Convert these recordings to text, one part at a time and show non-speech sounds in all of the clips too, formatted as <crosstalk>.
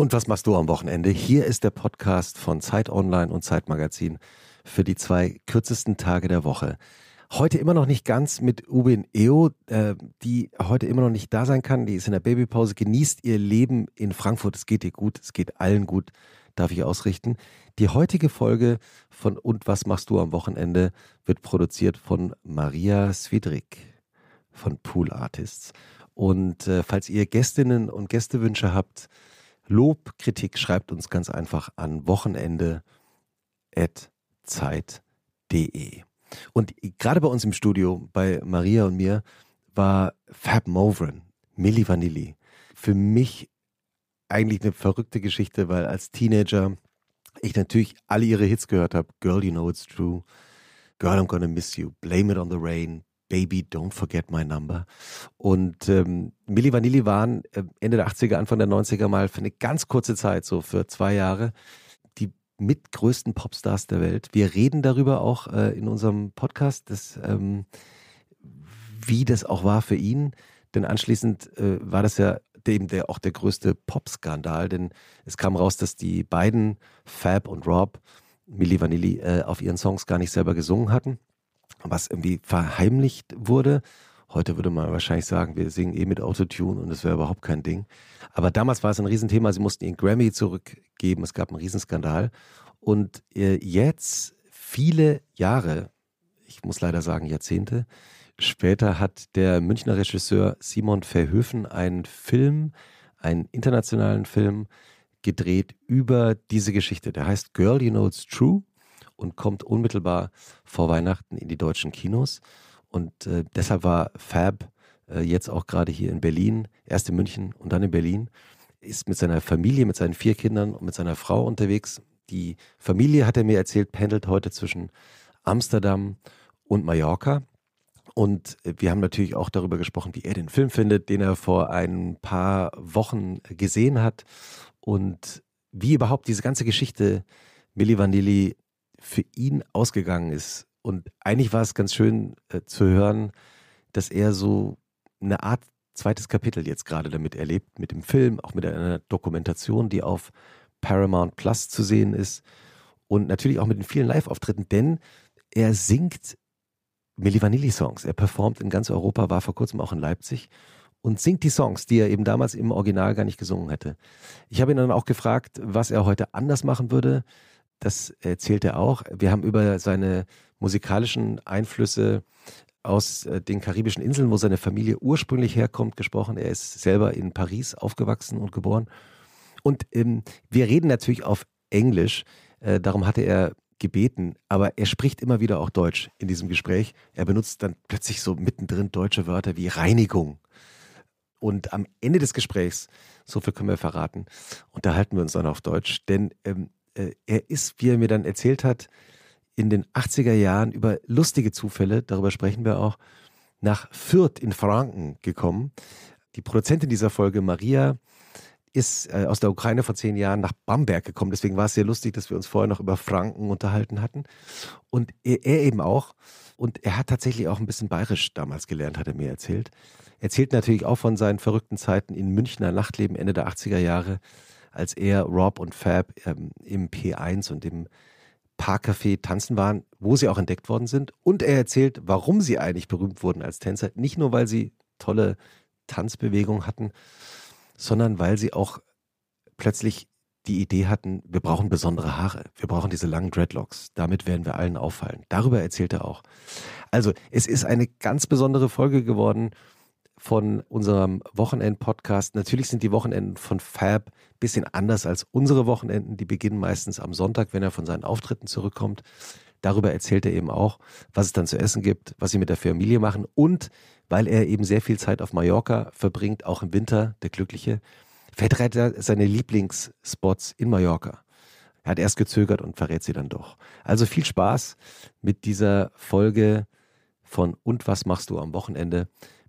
Und was machst du am Wochenende? Hier ist der Podcast von Zeit Online und Zeit Magazin für die zwei kürzesten Tage der Woche. Heute immer noch nicht ganz mit Ubin Eo, äh, die heute immer noch nicht da sein kann. Die ist in der Babypause, genießt ihr Leben in Frankfurt. Es geht ihr gut, es geht allen gut, darf ich ausrichten. Die heutige Folge von Und was machst du am Wochenende wird produziert von Maria Swidrik von Pool Artists. Und äh, falls ihr Gästinnen und Gästewünsche habt, Lob, Kritik schreibt uns ganz einfach an wochenende.zeit.de. Und gerade bei uns im Studio, bei Maria und mir, war Fab Movren, Milli Vanilli. Für mich eigentlich eine verrückte Geschichte, weil als Teenager ich natürlich alle ihre Hits gehört habe. Girl, you know it's true. Girl, I'm gonna miss you. Blame it on the rain. Baby, Don't Forget My Number. Und ähm, Milli Vanilli waren äh, Ende der 80er, Anfang der 90er mal für eine ganz kurze Zeit, so für zwei Jahre, die mitgrößten Popstars der Welt. Wir reden darüber auch äh, in unserem Podcast, dass, ähm, wie das auch war für ihn. Denn anschließend äh, war das ja eben der, auch der größte Pop-Skandal, denn es kam raus, dass die beiden, Fab und Rob, Milli Vanilli, äh, auf ihren Songs gar nicht selber gesungen hatten was irgendwie verheimlicht wurde. Heute würde man wahrscheinlich sagen, wir singen eh mit Autotune und es wäre überhaupt kein Ding. Aber damals war es ein Riesenthema. Sie mussten ihren Grammy zurückgeben. Es gab einen Riesenskandal. Und äh, jetzt, viele Jahre, ich muss leider sagen Jahrzehnte, später hat der Münchner Regisseur Simon Verhöfen einen Film, einen internationalen Film gedreht über diese Geschichte. Der heißt Girl, You Know It's True und kommt unmittelbar vor Weihnachten in die deutschen Kinos. Und äh, deshalb war Fab äh, jetzt auch gerade hier in Berlin, erst in München und dann in Berlin, ist mit seiner Familie, mit seinen vier Kindern und mit seiner Frau unterwegs. Die Familie, hat er mir erzählt, pendelt heute zwischen Amsterdam und Mallorca. Und äh, wir haben natürlich auch darüber gesprochen, wie er den Film findet, den er vor ein paar Wochen gesehen hat und wie überhaupt diese ganze Geschichte Milli Vanilli für ihn ausgegangen ist. Und eigentlich war es ganz schön äh, zu hören, dass er so eine Art zweites Kapitel jetzt gerade damit erlebt, mit dem Film, auch mit einer Dokumentation, die auf Paramount Plus zu sehen ist und natürlich auch mit den vielen Live-Auftritten, denn er singt Milli Vanilli-Songs. Er performt in ganz Europa, war vor kurzem auch in Leipzig und singt die Songs, die er eben damals im Original gar nicht gesungen hätte. Ich habe ihn dann auch gefragt, was er heute anders machen würde das erzählt er auch. Wir haben über seine musikalischen Einflüsse aus äh, den karibischen Inseln, wo seine Familie ursprünglich herkommt, gesprochen. Er ist selber in Paris aufgewachsen und geboren. Und ähm, wir reden natürlich auf Englisch. Äh, darum hatte er gebeten, aber er spricht immer wieder auch Deutsch in diesem Gespräch. Er benutzt dann plötzlich so mittendrin deutsche Wörter wie Reinigung. Und am Ende des Gesprächs, so viel können wir verraten, unterhalten wir uns dann auf Deutsch, denn ähm, äh, er ist, wie er mir dann erzählt hat, in den 80er Jahren über lustige Zufälle, darüber sprechen wir auch, nach Fürth in Franken gekommen. Die Produzentin dieser Folge, Maria, ist äh, aus der Ukraine vor zehn Jahren nach Bamberg gekommen. Deswegen war es sehr lustig, dass wir uns vorher noch über Franken unterhalten hatten. Und er, er, eben auch. Und er hat tatsächlich auch ein bisschen bayerisch damals gelernt, hat er mir erzählt. Er erzählt natürlich auch von seinen verrückten Zeiten in Münchner Nachtleben Ende der 80er Jahre als er, Rob und Fab ähm, im P1 und im Parkcafé tanzen waren, wo sie auch entdeckt worden sind. Und er erzählt, warum sie eigentlich berühmt wurden als Tänzer. Nicht nur, weil sie tolle Tanzbewegungen hatten, sondern weil sie auch plötzlich die Idee hatten, wir brauchen besondere Haare, wir brauchen diese langen Dreadlocks, damit werden wir allen auffallen. Darüber erzählt er auch. Also es ist eine ganz besondere Folge geworden von unserem Wochenend-Podcast. Natürlich sind die Wochenenden von Fab ein bisschen anders als unsere Wochenenden. Die beginnen meistens am Sonntag, wenn er von seinen Auftritten zurückkommt. Darüber erzählt er eben auch, was es dann zu essen gibt, was sie mit der Familie machen und weil er eben sehr viel Zeit auf Mallorca verbringt, auch im Winter, der Glückliche, verrät er seine Lieblingsspots in Mallorca. Er hat erst gezögert und verrät sie dann doch. Also viel Spaß mit dieser Folge von Und was machst du am Wochenende?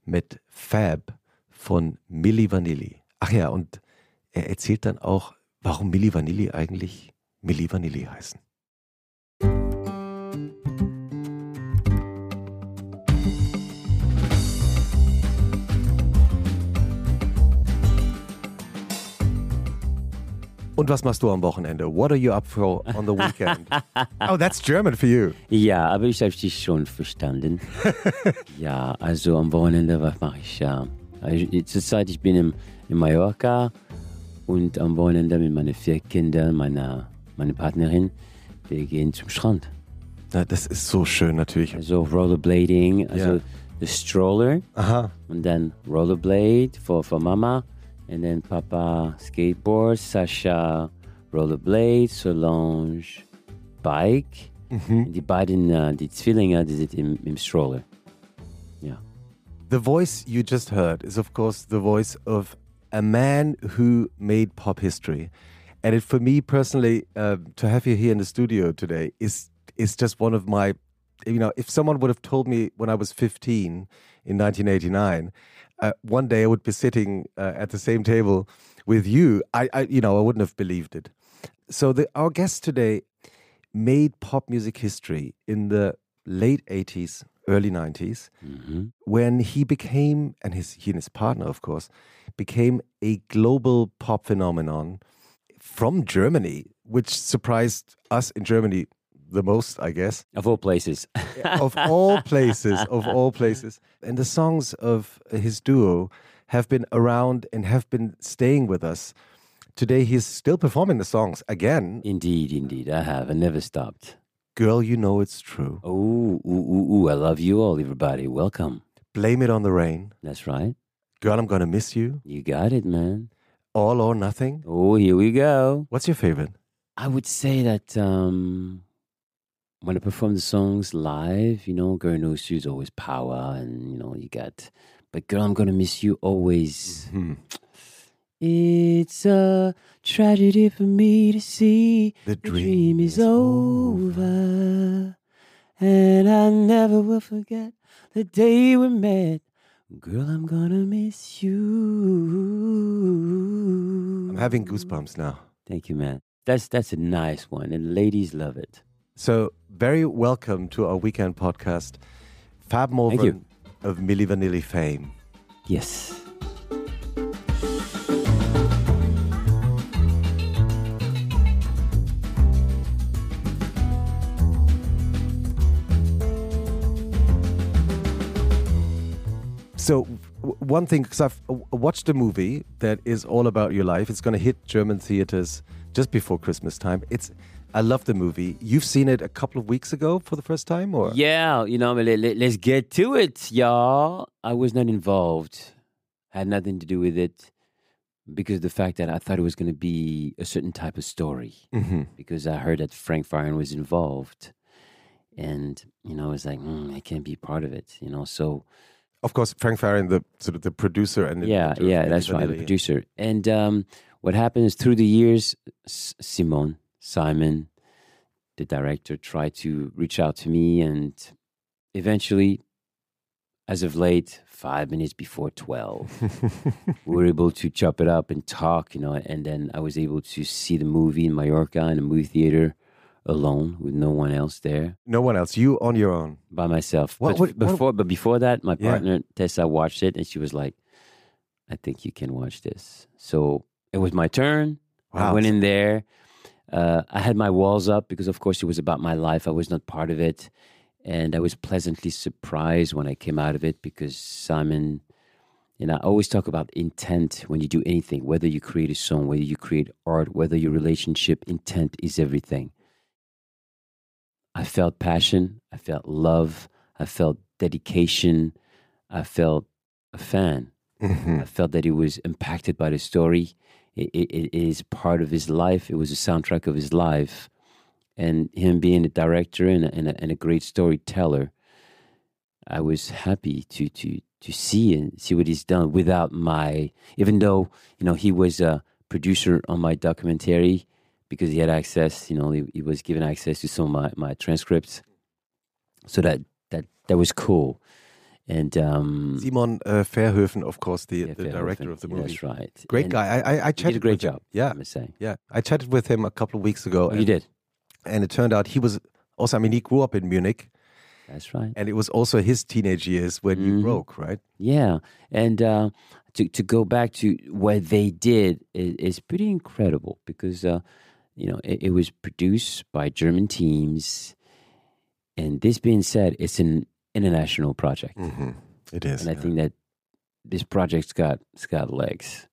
Mit Fab von Milli Vanilli. Ach ja, und er erzählt dann auch, warum Milli Vanilli eigentlich Milli Vanilli heißen. Und was machst du am Wochenende? What are you up for on the weekend? <laughs> oh, that's German for you. Ja, aber ich habe dich schon verstanden. <laughs> ja, also am Wochenende, was mache ich? Ja, also zurzeit ich bin im, in Mallorca und am Wochenende mit meinen vier Kindern, meiner, meiner Partnerin, wir gehen zum Strand. Ja, das ist so schön natürlich. Also Rollerblading, also the Stroller Aha. und dann Rollerblade for, for Mama and then Papa Skateboard, Sascha Rollerblade, Solange Bike. Mm-hmm. Und die beiden, äh, uh, die Zwillinge, die uh, sind im, im Stroller. The voice you just heard is, of course, the voice of a man who made pop history. And it, for me personally, uh, to have you here in the studio today is is just one of my, you know, if someone would have told me when I was 15 in 1989, uh, one day I would be sitting uh, at the same table with you, I, I, you know, I wouldn't have believed it. So the, our guest today made pop music history in the late 80s, early 90s Mhm. when he became, and his he and his partner, of course, became a global pop phenomenon from Germany, which surprised us in Germany the most, I guess. Of all places. of all places, of <laughs> all places. And the songs of his duo have been around and have been staying with us. Today, he's still performing the songs again. indeed, indeed. I have. I never stopped. Girl, you know it's true. Oh, ooh, ooh, ooh. I love you all, everybody. Welcome. Blame it on the rain. That's right. Girl, I'm gonna miss you. You got it, man. All or nothing. Oh, here we go. What's your favorite? I would say that um, when I perform the songs live, you know, Girl Knows You is always power, and you know, you got, but Girl, I'm gonna miss you always. Hmm. It's a tragedy for me to see The the dream dream is is over, and I never will forget the day we met. Girl, I'm gonna miss you. I'm having goosebumps now. Thank you, man. That's that's a nice one, and ladies love it. So, very welcome to our weekend podcast, Fab you. Morvan of Milli Vanilli fame. Yes. So, one thing, because I've watched a movie that is all about your life. It's going to hit German theaters just before Christmas time. It's, I love the movie. You've seen it a couple of weeks ago for the first time, or Yeah, you know, let, let, us get to it, y'all. I was not involved, had nothing to do with it because of the fact that I thought it was going to be a certain type of story. Mhm. Because I heard that Frank Farian was involved. And, you know, I was like, mm, I can't be part of it, you know. So, of course, Frank Farian, the sort of the producer and yeah, yeah, that's right, the producer. And um, what happened is through the years, S- Simon, Simon, the director, tried to reach out to me, and eventually, as of late, five minutes before twelve, we were able to chop it up and talk, you know. And then I was able to see the movie in Mallorca in a movie theater alone with no one else there no one else. You on your own. by myself. What- but what- f- what- before, but before that, my Yeah. partner Tessa watched it, and she was like, "I think you can watch this." So it was my turn. I went in there. Uh, I had my walls up because, of course, it was about my life. I was not part of it, and I was pleasantly surprised when I came out of it because Simon. And I always talk about intent when you do anything, whether you create a song, whether you create art, whether your relationship, intent is everything. I felt passion, I felt love, I felt dedication, I felt a fan. Mhm. I felt that he was impacted by the story. It, it, it is part of his life. It was a soundtrack of his life. And him being a director and a, and a, and a great storyteller, I was happy to, to, to see and see what he's done without my, even though, you know, he was a producer on my documentary because he had access, you know, he, he was given access to some of my, my transcripts. So that, that, that was cool. And, um, Simon uh, Verhoeven, of course, the, yeah, the director of the movie. That's right. Great And guy. I, I, I He chatted did a great with him. job. Yeah, I must say. yeah. I chatted with him a couple of weeks ago, Oh, you did. and it turned out he was also. I mean, he grew up in Munich, That's right. and it was also his teenage years when he Mhm. broke, right? Yeah. And uh, to to go back to what they did is, is pretty incredible because uh, you know it, it was produced by German teams, and this being said, it's an international project, hmm It is. and I yeah. think that this project's got it's got legs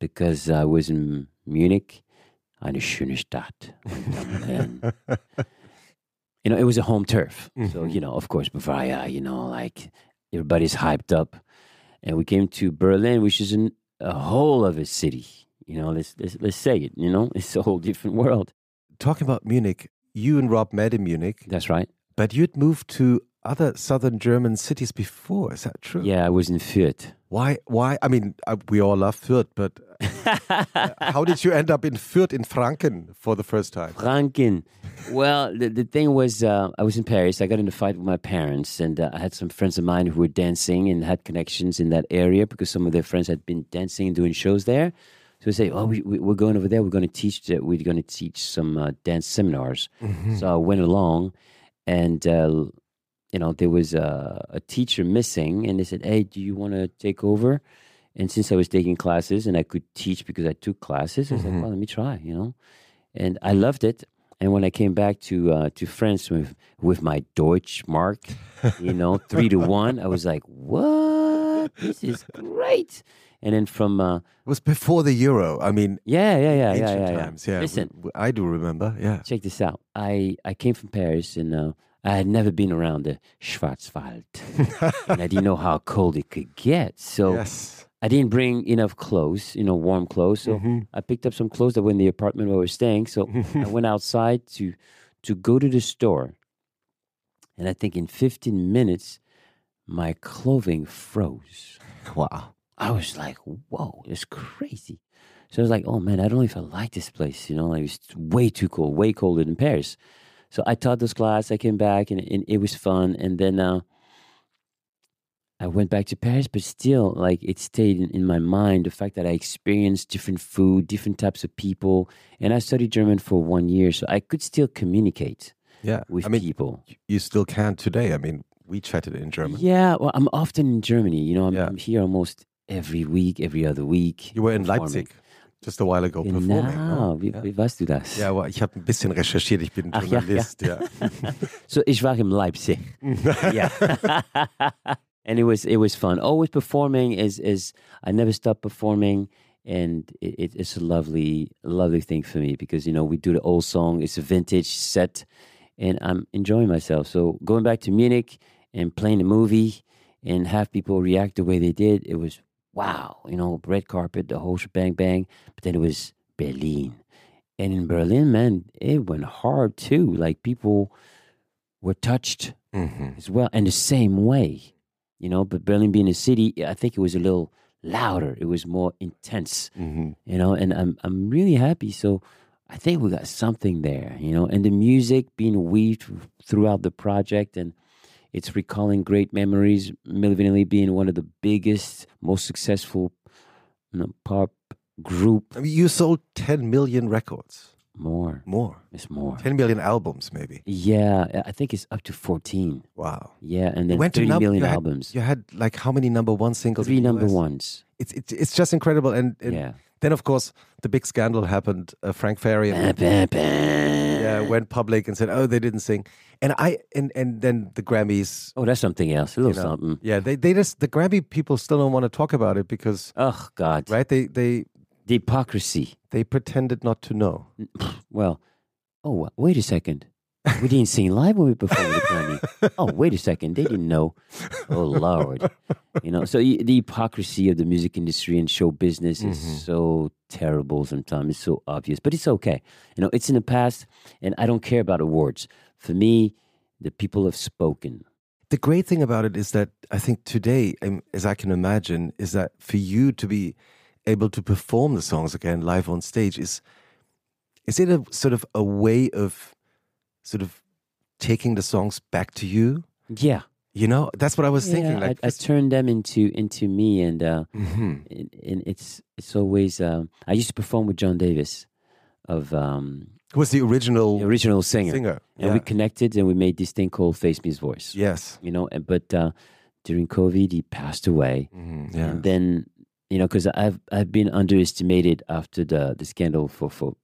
because I was in Munich, eine schöne Stadt, and <laughs> you know it was a home turf, so Mhm. you know of course Bavaria, you know like everybody's hyped up, and we came to Berlin, which is an, a whole other city. You know, let's, let's let's say it. You know, <laughs> it's a whole different world. Talking about Munich, you and Rob met in Munich, That's right. but you'd moved to other southern German cities before. Is that true? Yeah, I was in Fürth. Why? Why? I mean, uh, we all love Fürth, but <laughs> how did you end up in Fürth in Franken for the first time? Franken. Well, the, the thing was, uh, I was in Paris. I got in a fight with my parents, and uh, I had some friends of mine who were dancing and had connections in that area because some of their friends had been dancing and doing shows there. So we say, "Oh, we, we, we're going over there. We're going to teach. that We're going to teach some uh, dance seminars." So I went along, and uh, you know there was a, a teacher missing, and they said, "Hey, do you want to take over?" And since I was taking classes and I could teach because I took classes, I was like, "Well, let me try," you know. And I loved it. And when I came back to uh, to France with with my Deutsch mark, you know, <laughs> three to one, I was like, "What? This is great!" And then from uh, It was before the euro. I mean, yeah, yeah, yeah, yeah, yeah, yeah. times. Yeah, Listen, I do remember. Yeah. check this out. I, I came from Paris and uh, I had never been around the Schwarzwald. and I didn't know how cold it could get. So yes. I didn't bring enough clothes, you know, warm clothes. So Mhm. I picked up some clothes that were in the apartment where we were staying. So I <laughs> went outside to to go to the store. And I think in 15 minutes, my clothing froze. Wow. I was like, whoa, it's crazy. So I was like, oh man, I don't know if I like this place. You know, like, it's way too cold, way colder than Paris. So I taught this class. I came back and, and it was fun. And then uh, I went back to Paris, but still, like, it stayed in, in my mind the fact that I experienced different food, different types of people. And I studied German for one year. So I could still communicate Yeah. with I mean, people. you still can today. I mean, we chatted in German. Yeah, well, I'm often in Germany. You know, I'm, Yeah. I'm here almost every week, every other week. You were in performing. Leipzig just a while ago performing. Genau, no? wie, Ja. wie weißt du das? Ja, aber ich habe ein bisschen recherchiert. Ich bin Ach, ja, ja. Journalist. Ja. <laughs> So ich war in Leipzig. yeah. and it was it was fun. Always performing is is I never stop performing and it, it, it's a lovely lovely thing for me because you know we do the old song it's a vintage set and I'm enjoying myself. So going back to Munich and playing the movie and have people react the way they did, it was wow, you know, red carpet, the whole shebang bang. But then it was Berlin. And in Berlin, man, it went hard too. Like people were touched Mhm. as well, and the same way, you know. But Berlin being a city, I think it was a little louder. It was more intense, Mhm. you know. And I'm I'm really happy. So I think we got something there, you know. And the music being weaved throughout the project, and it's recalling great memories. Milli Vanilli being one of the biggest, most successful you know, pop group. I mean, you sold 10 million records. More, More. it's more. 10 million albums, maybe. Yeah, I think it's up to fourteen. Wow. Yeah, and then went to thirty num- million you had- albums. You had like how many number one singles? in Three number US? ones. It's, it's it's just incredible. And, and Yeah. Then of course the big scandal happened. Uh, Frank Farian Bah, bah, bah. yeah, went public and said, "Oh, they didn't sing." And I and and then the Grammys. Oh, that's something else. A little you know, something. Yeah, they they just the Grammy people still don't want to talk about it because Oh God, right they they the hypocrisy. they pretended not to know. Well, oh wait a second. We didn't sing live when we performed the Grammy. <laughs> Oh, wait a second. They didn't know. Oh Lord, you know. So the hypocrisy of the music industry and show business is Mhm. so terrible. Sometimes it's so obvious, but it's okay. You know, it's in the past, and I don't care about awards. For me, the people have spoken. The great thing about it is that I think today, um, as I can imagine, is that for you to be able to perform the songs again live on stage is is it a sort of a way of sort of taking the songs back to you? Yeah, You know, that's what I was thinking. Like, I, I turned them into into me, and uh, Mhm. and, and it's it's always. Um, I used to perform with John Davis, of um, Who was the original the original singer, singer? and yeah. we connected, and we made this thing called Face Meets Voice. yes. You know, and, but uh, during COVID, he passed away, Mhm. Yeah. and then you know, because I've I've been underestimated after the the scandal for for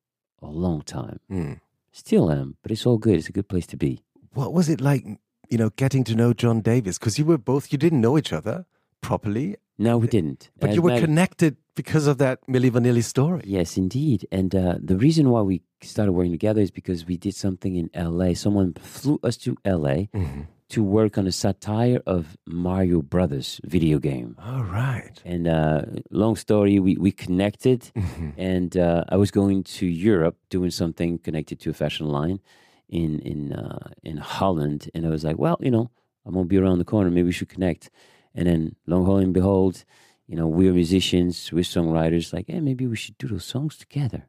a long time. Mm. Still am, but it's all good. It's a good place to be. What was it like, you know, getting to know John Davis? Because you were both, you didn't know each other properly, No, we didn't. but As you were connected because of that Milli Vanilli story. Yes, indeed. And uh, the reason why we started working together is because we did something in LA. Someone flew us to LA Mhm. To work on a satire of Mario Brothers video game. All right. And uh, long story, we, we connected, <laughs> Mhm. and uh, I was going to Europe doing something connected to a fashion line in in uh, in Holland, and I was like, well, you know, I'm gonna be around the corner. Maybe we should connect. And then, long haul and behold, you know, we're musicians, we're songwriters. Like, hey, maybe we should do those songs together.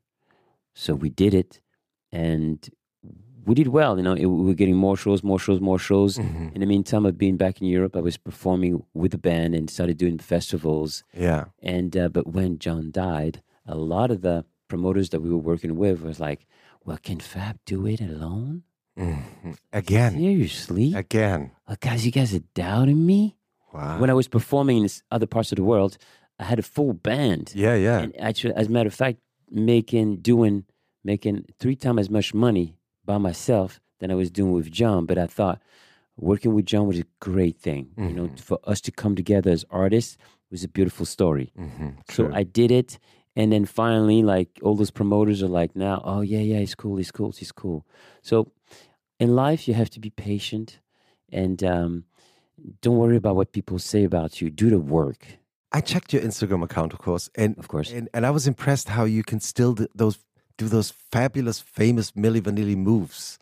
So we did it, and we did well. You know, it, we were getting more shows, more shows, more shows. Mhm. In the meantime, of being back in Europe, I was performing with the band and started doing festivals. Yeah. And uh, but when John died, a lot of the promoters that we were working with was like, "Well, can Fab do it alone? Mhm. Again. Seriously, Again. Uh, guys, you guys are doubting me." Wow. When I was performing in other parts of the world, I had a full band, yeah, yeah. and actually, as a matter of fact, making doing making three times as much money by myself than I was doing with John. But I thought working with John was a great thing. You know, Mhm. for us to come together as artists was a beautiful story. Mhm. So I did it. And then finally, like all those promoters are like, now, oh, yeah, yeah, he's cool, he's cool, he's cool. So in life, you have to be patient and um, don't worry about what people say about you. Do the work, I checked your Instagram account, of course, and of course. and, and I was impressed how you can still do those do those fabulous, famous Milli Vanilli moves.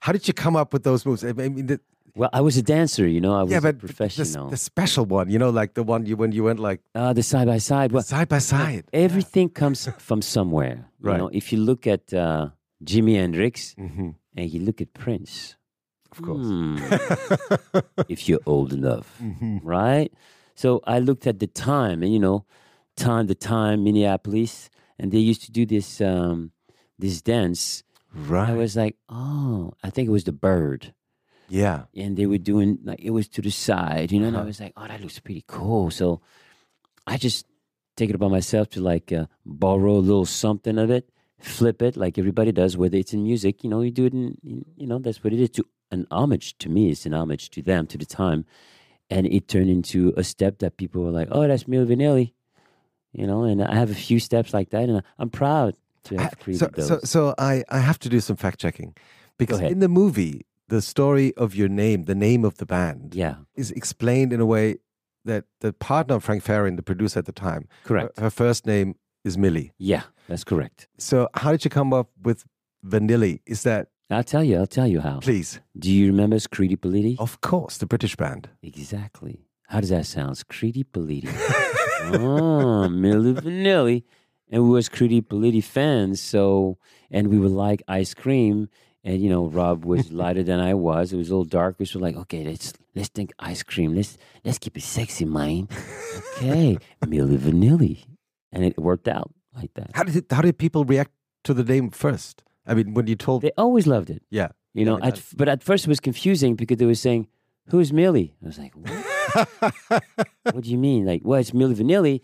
how did you come up with those moves? I mean, the, well, I was a dancer, you know, I was yeah, a but the, professional. the special one, you know, like the one you when you went like uh, the side by side. Well, side by side. everything comes <laughs> from somewhere. You Right. know, if you look at uh, Jimi Hendrix hmm and you look at Prince, Of course. hmm, <laughs> if you're old enough. Mhm. right? So I looked at the time, and you know, time the time Minneapolis, and they used to do this um, this dance. Right. I was like, oh, I think it was the bird, yeah. and they were doing like it was to the side, you know. And I Uh-huh. was like, oh, that looks pretty cool. So I just take it upon myself to like uh, borrow a little something of it, flip it like everybody does, whether it's in music, you know, you do it in, you know, that's what it is. To an homage to me, it's an homage to them, to the time, and it turned into a step that people were like, "Oh, that's Milli Vanilli," you know. And I have a few steps like that, and I'm proud to have created so, those. so, so I, I have to do some fact checking because ahead. in the movie, the story of your name, the name of the band, yeah, is explained in a way that the partner of Frank Farian, the producer at the time, correct. her, her first name is Millie. Yeah, that's correct. So how did you come up with Vanilli? Is that I'll tell you. I'll tell you how. please? Do you remember Scritti Politti? Of course, the British band. Exactly. How does that sound? Scritti Politti. <laughs> oh, Milli Vanilli. And we was Scritti Politti fans, so and we would like ice cream. And you know, Rob was <laughs> lighter than I was. It was a little darker. So we're like, okay, let's let's think ice cream. Let's let's keep it sexy, man. Okay, <laughs> Milli Vanilli, and it worked out like that. How did it, how did people react to the name first? I mean, when you told, They always loved it. yeah, You know, Yeah, at, but at first it was confusing because they were saying, "Who's Millie?" I was like, "What? <laughs> what do you mean? Like, well, it's Millie Vanilli."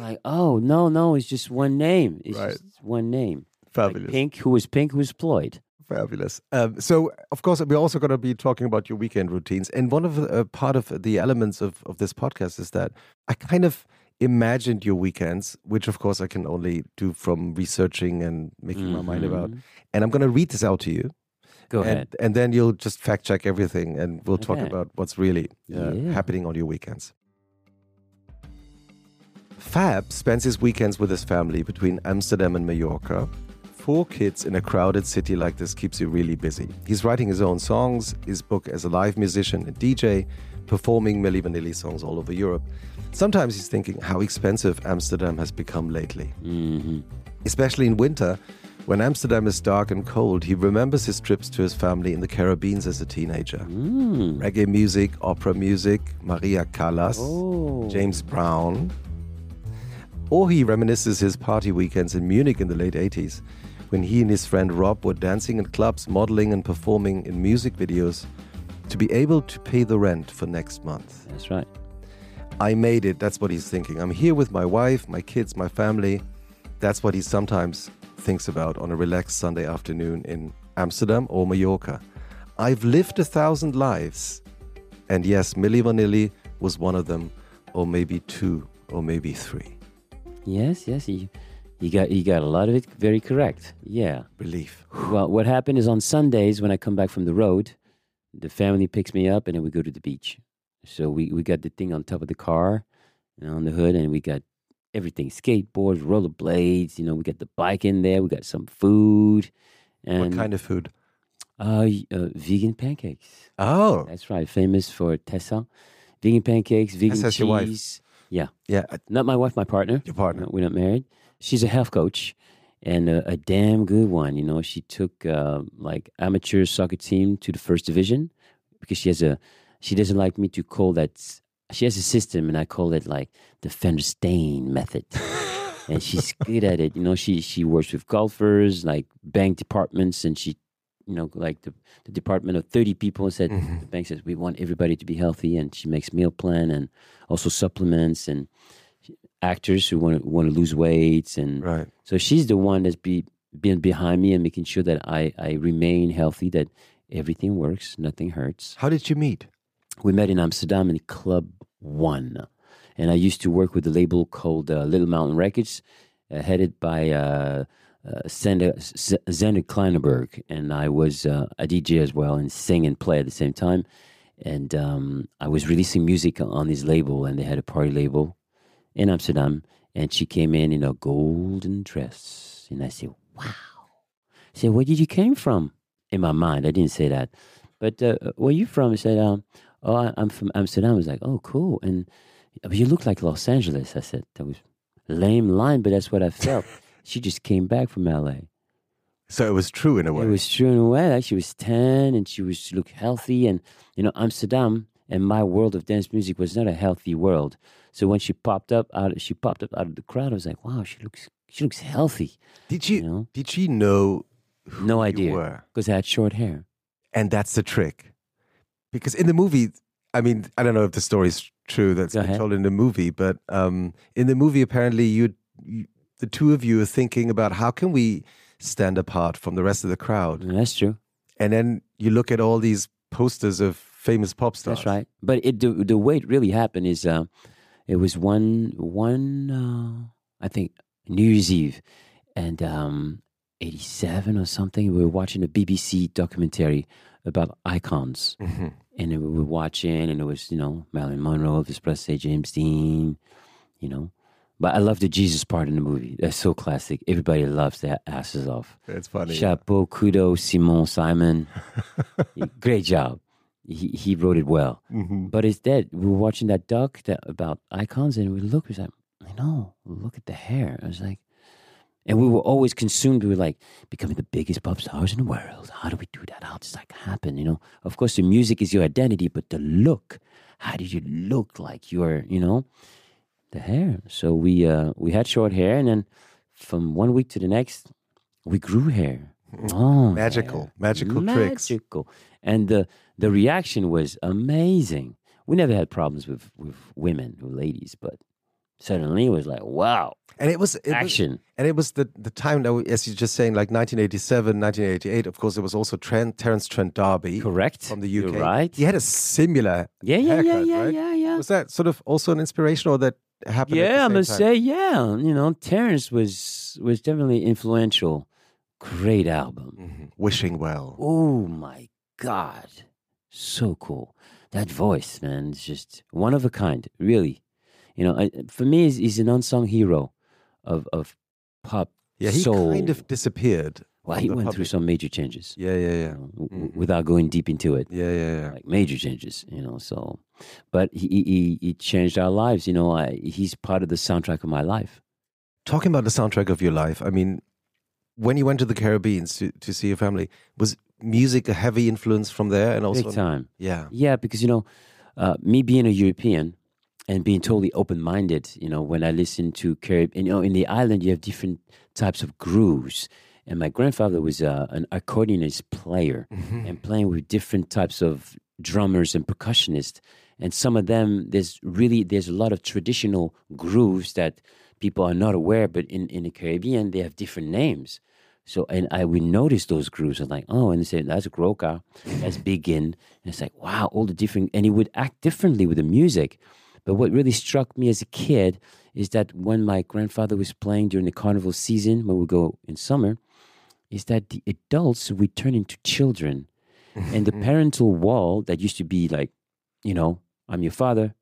Like, "Oh, no, no, it's just one name. It's Right. just one name." Like fabulous, Pink, who is Pink, who's Floyd. fabulous. Um, so, of course, we're also going to be talking about your weekend routines, and one of the, uh, part of the elements of of this podcast is that I kind of imagined your weekends, which of course I can only do from researching and making my mind about. Mhm. And I'm going to read this out to you. Go and, ahead. and then you'll just fact check everything and we'll talk Okay. about what's really uh, Yeah. happening on your weekends. Fab spends his weekends with his family between Amsterdam and Mallorca. Four kids in a crowded city like this keeps you really busy. He's writing his own songs, his book as a live musician and DJ, performing Milli Vanilli songs all over Europe. Sometimes he's thinking how expensive Amsterdam has become lately. Mhm. Especially in winter, when Amsterdam is dark and cold, he remembers his trips to his family in the Caribbean as a teenager. Mm. Reggae music, opera music, Maria Callas, Oh. James Brown. Or he reminisces his party weekends in Munich in the late 80s, when he and his friend Rob were dancing in clubs, modeling, and performing in music videos to be able to pay the rent for next month. That's right. I made it. That's what he's thinking. I'm here with my wife, my kids, my family. That's what he sometimes thinks about on a relaxed Sunday afternoon in Amsterdam or Mallorca. I've lived a thousand lives. And yes, Milli Vanilli was one of them, or maybe two, or maybe three. Yes, yes, you, you got you got a lot of it very correct. Yeah. Relief. Well, what happened is on Sundays when I come back from the road, the family picks me up and then we go to the beach. So we, we got the thing on top of the car and on the hood, and we got everything skateboards, rollerblades. You know, we got the bike in there. We got some food. And, what kind of food? Uh, uh, vegan pancakes. Oh, That's right. Famous for Tessa. Vegan pancakes, vegan Tessa's cheese. your wife? Yeah. yeah, Not my wife, my partner. your partner. No, we're not married. She's a health coach and a, a damn good one. You know, she took uh, like amateur soccer team to the first division because she has a, she doesn't like me to call that, she has a system and I call it like the Fenderstein method. and she's <laughs> good at it. You know, she, she works with golfers, like bank departments, and she, you know, like the, the department of 30 people said, Mm-hmm. the bank says, we want everybody to be healthy. And she makes meal plan and also supplements and actors who want to, want to lose weight. And Right. so she's the one that's be, been behind me and making sure that I, I remain healthy, that everything works, nothing hurts. How did you meet? We met in Amsterdam in a Club One. And I used to work with a label called uh, Little Mountain Records, uh, headed by uh, uh, Kleinenberg. And I was uh, a DJ as well and sing and play at the same time. And um, I was releasing music on his label, and they had a party label in Amsterdam. And she came in in a golden dress. And I said, wow. I said, where did you came from? In my mind, I didn't say that. But uh, where you from? I said, um, oh, I- I'm from Amsterdam. I was like, oh, cool. And you look like Los Angeles. I said, that was lame line, but that's what I felt. <laughs> she just came back from LA. So it was true in a way. It was true in a way. Like she was 10 and she was she looked healthy. And, you know, Amsterdam and my world of dance music was not a healthy world. So when she popped up out, she popped up out of the crowd. I was like, wow, she looks, she looks healthy. did she? you know? did she know No idea. Because I had short hair. And that's the trick. Because in the movie, I mean, I don't know if the story's true that's Go been ahead. told in the movie, but um, in the movie, apparently, you, you, the two of you are thinking about how can we stand apart from the rest of the crowd. And that's true. And then you look at all these posters of famous pop stars. That's right. But it the, the way it really happened is uh, it was one one uh, I think New Year's Eve, and um, eighty seven or something. We were watching a BBC documentary about icons, Mhm. and we were watching, and it was you know Marilyn Monroe, Elvis Presley, James Dean, you know. But I love the Jesus part in the movie. That's so classic. Everybody loves their asses off. It's funny. Chapeau, kudos, Simon, Simon. <laughs> Great job. He, he wrote it well. Mhm. But it's that we were watching that doc that about icons, and we look. We was like, I know. Look at the hair. I was like, and we were always consumed with like becoming the biggest pop stars in the world. How do we do that? How does that happen? You know. Of course, the music is your identity, but the look. How did you look like you're? You know, the hair. So we uh we had short hair, and then from one week to the next, we grew hair. Oh, Magical, hair. magical tricks. Magical. And the the reaction was amazing. We never had problems with with women or ladies, but suddenly it was like, wow, And it was it was, action. and it was the the time that, we, as you're just saying, like 1987, 1988. Of course, it was also Trent, Terence Trent D'Arby Correct. from the UK. You're right. He had a similar. Yeah, yeah, yeah, haircut, yeah, right? yeah, yeah. Was that sort of also an inspiration, or that happened? Yeah, I at the must time? say, yeah. You know, Terence was was definitely influential. Great album. Mhm. Wishing well. Oh my God. So cool. That voice, man, is just one of a kind, really. You know, I, for me, he's, he's an unsung hero of, of pop Yeah, he soul. kind of disappeared. well, he went through some major changes. Yeah, yeah, yeah, you know, Mhm. without going deep into it. yeah, yeah, yeah. Like major changes, you know. So, but he he, he changed our lives. You know, I, he's part of the soundtrack of my life. Talking about the soundtrack of your life, I mean, when you went to the Caribbean to, to see your family, was music a heavy influence from there? And also, Big time. yeah, Yeah, because you know, uh, me being a European and being totally open-minded, you know, when I listen to Caribbean, you know, in the island you have different types of grooves, and my grandfather was uh, an accordionist player Mm-hmm. and playing with different types of drummers and percussionists, and some of them there's really there's a lot of traditional grooves that people are not aware, but in in the Caribbean they have different names. So and I would notice those grooves. I'm like, oh, and they say that's Gwoka, that's Biguine. And it's like, wow, all the different, and he would act differently with the music. But what really struck me as a kid is that when my grandfather was playing during the carnival season, when we go in summer, is that the adults would turn into children, and the <laughs> parental wall that used to be like, you know, I'm your father,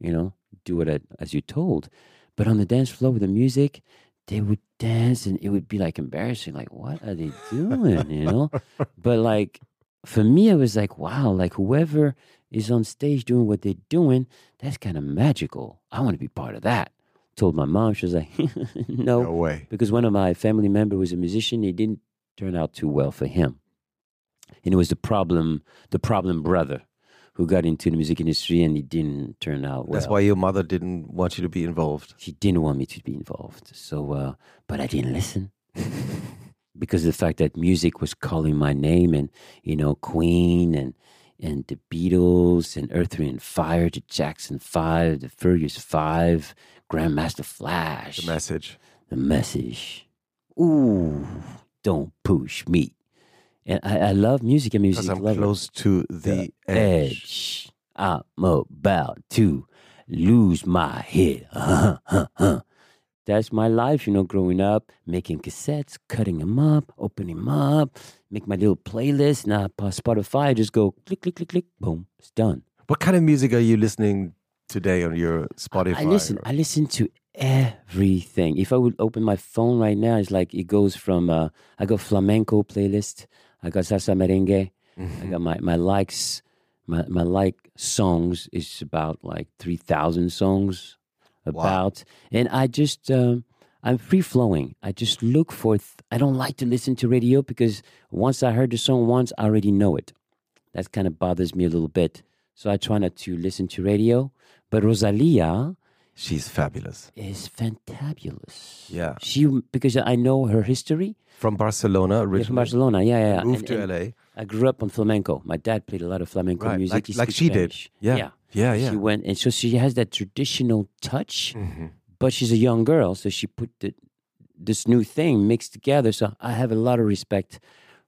you know, do what I, as you're told. But on the dance floor with the music, they would dance and it would be like embarrassing. Like, what are they doing? You know? <laughs> but like, for me, it was like, wow, like whoever is on stage doing what they're doing, that's kind of magical. I want to be part of that. Told my mom, she was like, <laughs> no, No way. because one of my family member was a musician. It didn't turn out too well for him, and it was the problem, the problem brother, who got into the music industry, and it didn't turn out well. That's why your mother didn't want you to be involved. she didn't want me to be involved. So, uh, but I didn't listen <laughs> because of the fact that music was calling my name, and you know, Queen and and the Beatles and Earth, Wind and Fire, the Jackson Five, the Furious Five, Grandmaster Flash, The message. the message. Ooh, don't push me. And I, I love music and music Because I'm lover. close to the, edge. edge. I'm about to lose my head. <laughs> Uh-huh, uh-huh. That's my life, you know, growing up, making cassettes, cutting them up, opening them up, make my little playlist. Now, Spotify, I just go click, click, click, click, boom, it's done. What kind of music are you listening today on your Spotify? I listen. or- I listen to everything. If I would open my phone right now, it's like it goes from. Uh, I got flamenco playlist. I got salsa merengue. I Mhm. got my my likes. My my like songs is about like three thousand songs. About and I just um, I'm free flowing. I just look for. Th- I don't like to listen to radio because once I heard the song once, I already know it. That kind of bothers me a little bit. So I try not to listen to radio. But Rosalia She's fabulous. is fantabulous. Yeah. She because I know her history. From Barcelona Yeah, originally. from Barcelona. Yeah, yeah. yeah. Moved And- to and LA. I grew up on flamenco. My dad played a lot of flamenco Right. music. Like, He like she did. Yeah. yeah. Yeah, yeah. She went, and so she has that traditional touch. Mhm. But she's a young girl, so she put the, this new thing mixed together. So I have a lot of respect.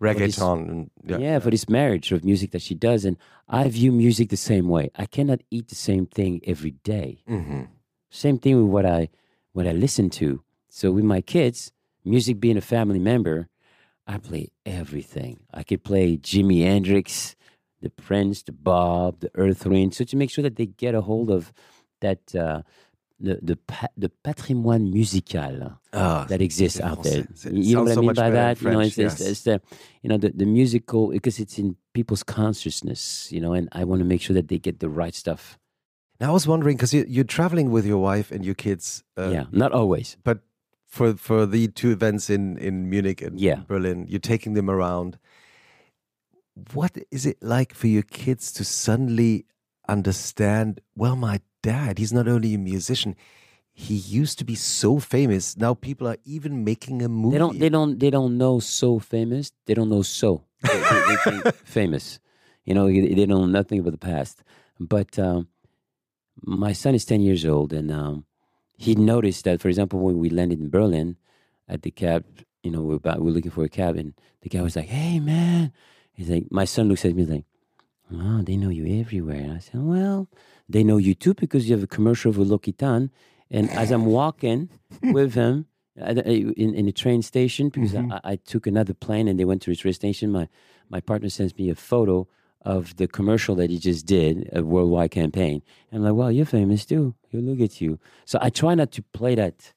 this- Reggaeton. And, yeah. yeah, for this marriage of music that she does, and I view music the same way. I cannot eat the same thing every day. Mhm. Same thing with what I what I listen to. So with my kids, music being a family member, I play everything. I could play Jimi Hendrix, the Prince, the Bob, the Earth Wind, so to make sure that they get a hold of that uh, the the pa- the patrimoine musical Ah, that exists out there. It You know what I mean by that? You know, French, it's, it's, yes. it's the you know the, the musical because it's in people's consciousness. You know, and I want to make sure that they get the right stuff. Now I was wondering because you, you're traveling with your wife and your kids. Uh, yeah, not always. But for for the two events in in Munich and Yeah. Berlin, you're taking them around. What is it like for your kids to suddenly understand? Well, my dad, he's not only a musician. He used to be so famous. Now people are even making a movie. They don't. They don't. They don't know so famous. They don't know so. They, they- they <laughs> famous. You know, they know nothing about the past. But um, my son is ten years old, and um, he noticed that, for example, when we landed in Berlin at the cab, you know, we're about, we're looking for a cab, and the guy was like, "Hey, man," he's like, my son looks at me like, "Oh, they know you everywhere." And I said, "Well, they know you too because you have a commercial for L'Occitane." And as I'm walking with him at in, in the train station, because mm-hmm. I, I took another plane and they went to the train station, my, my partner sends me a photo of the commercial that he just did, a worldwide campaign. And I'm like, well, you're famous too. You look at you. So I try not to play that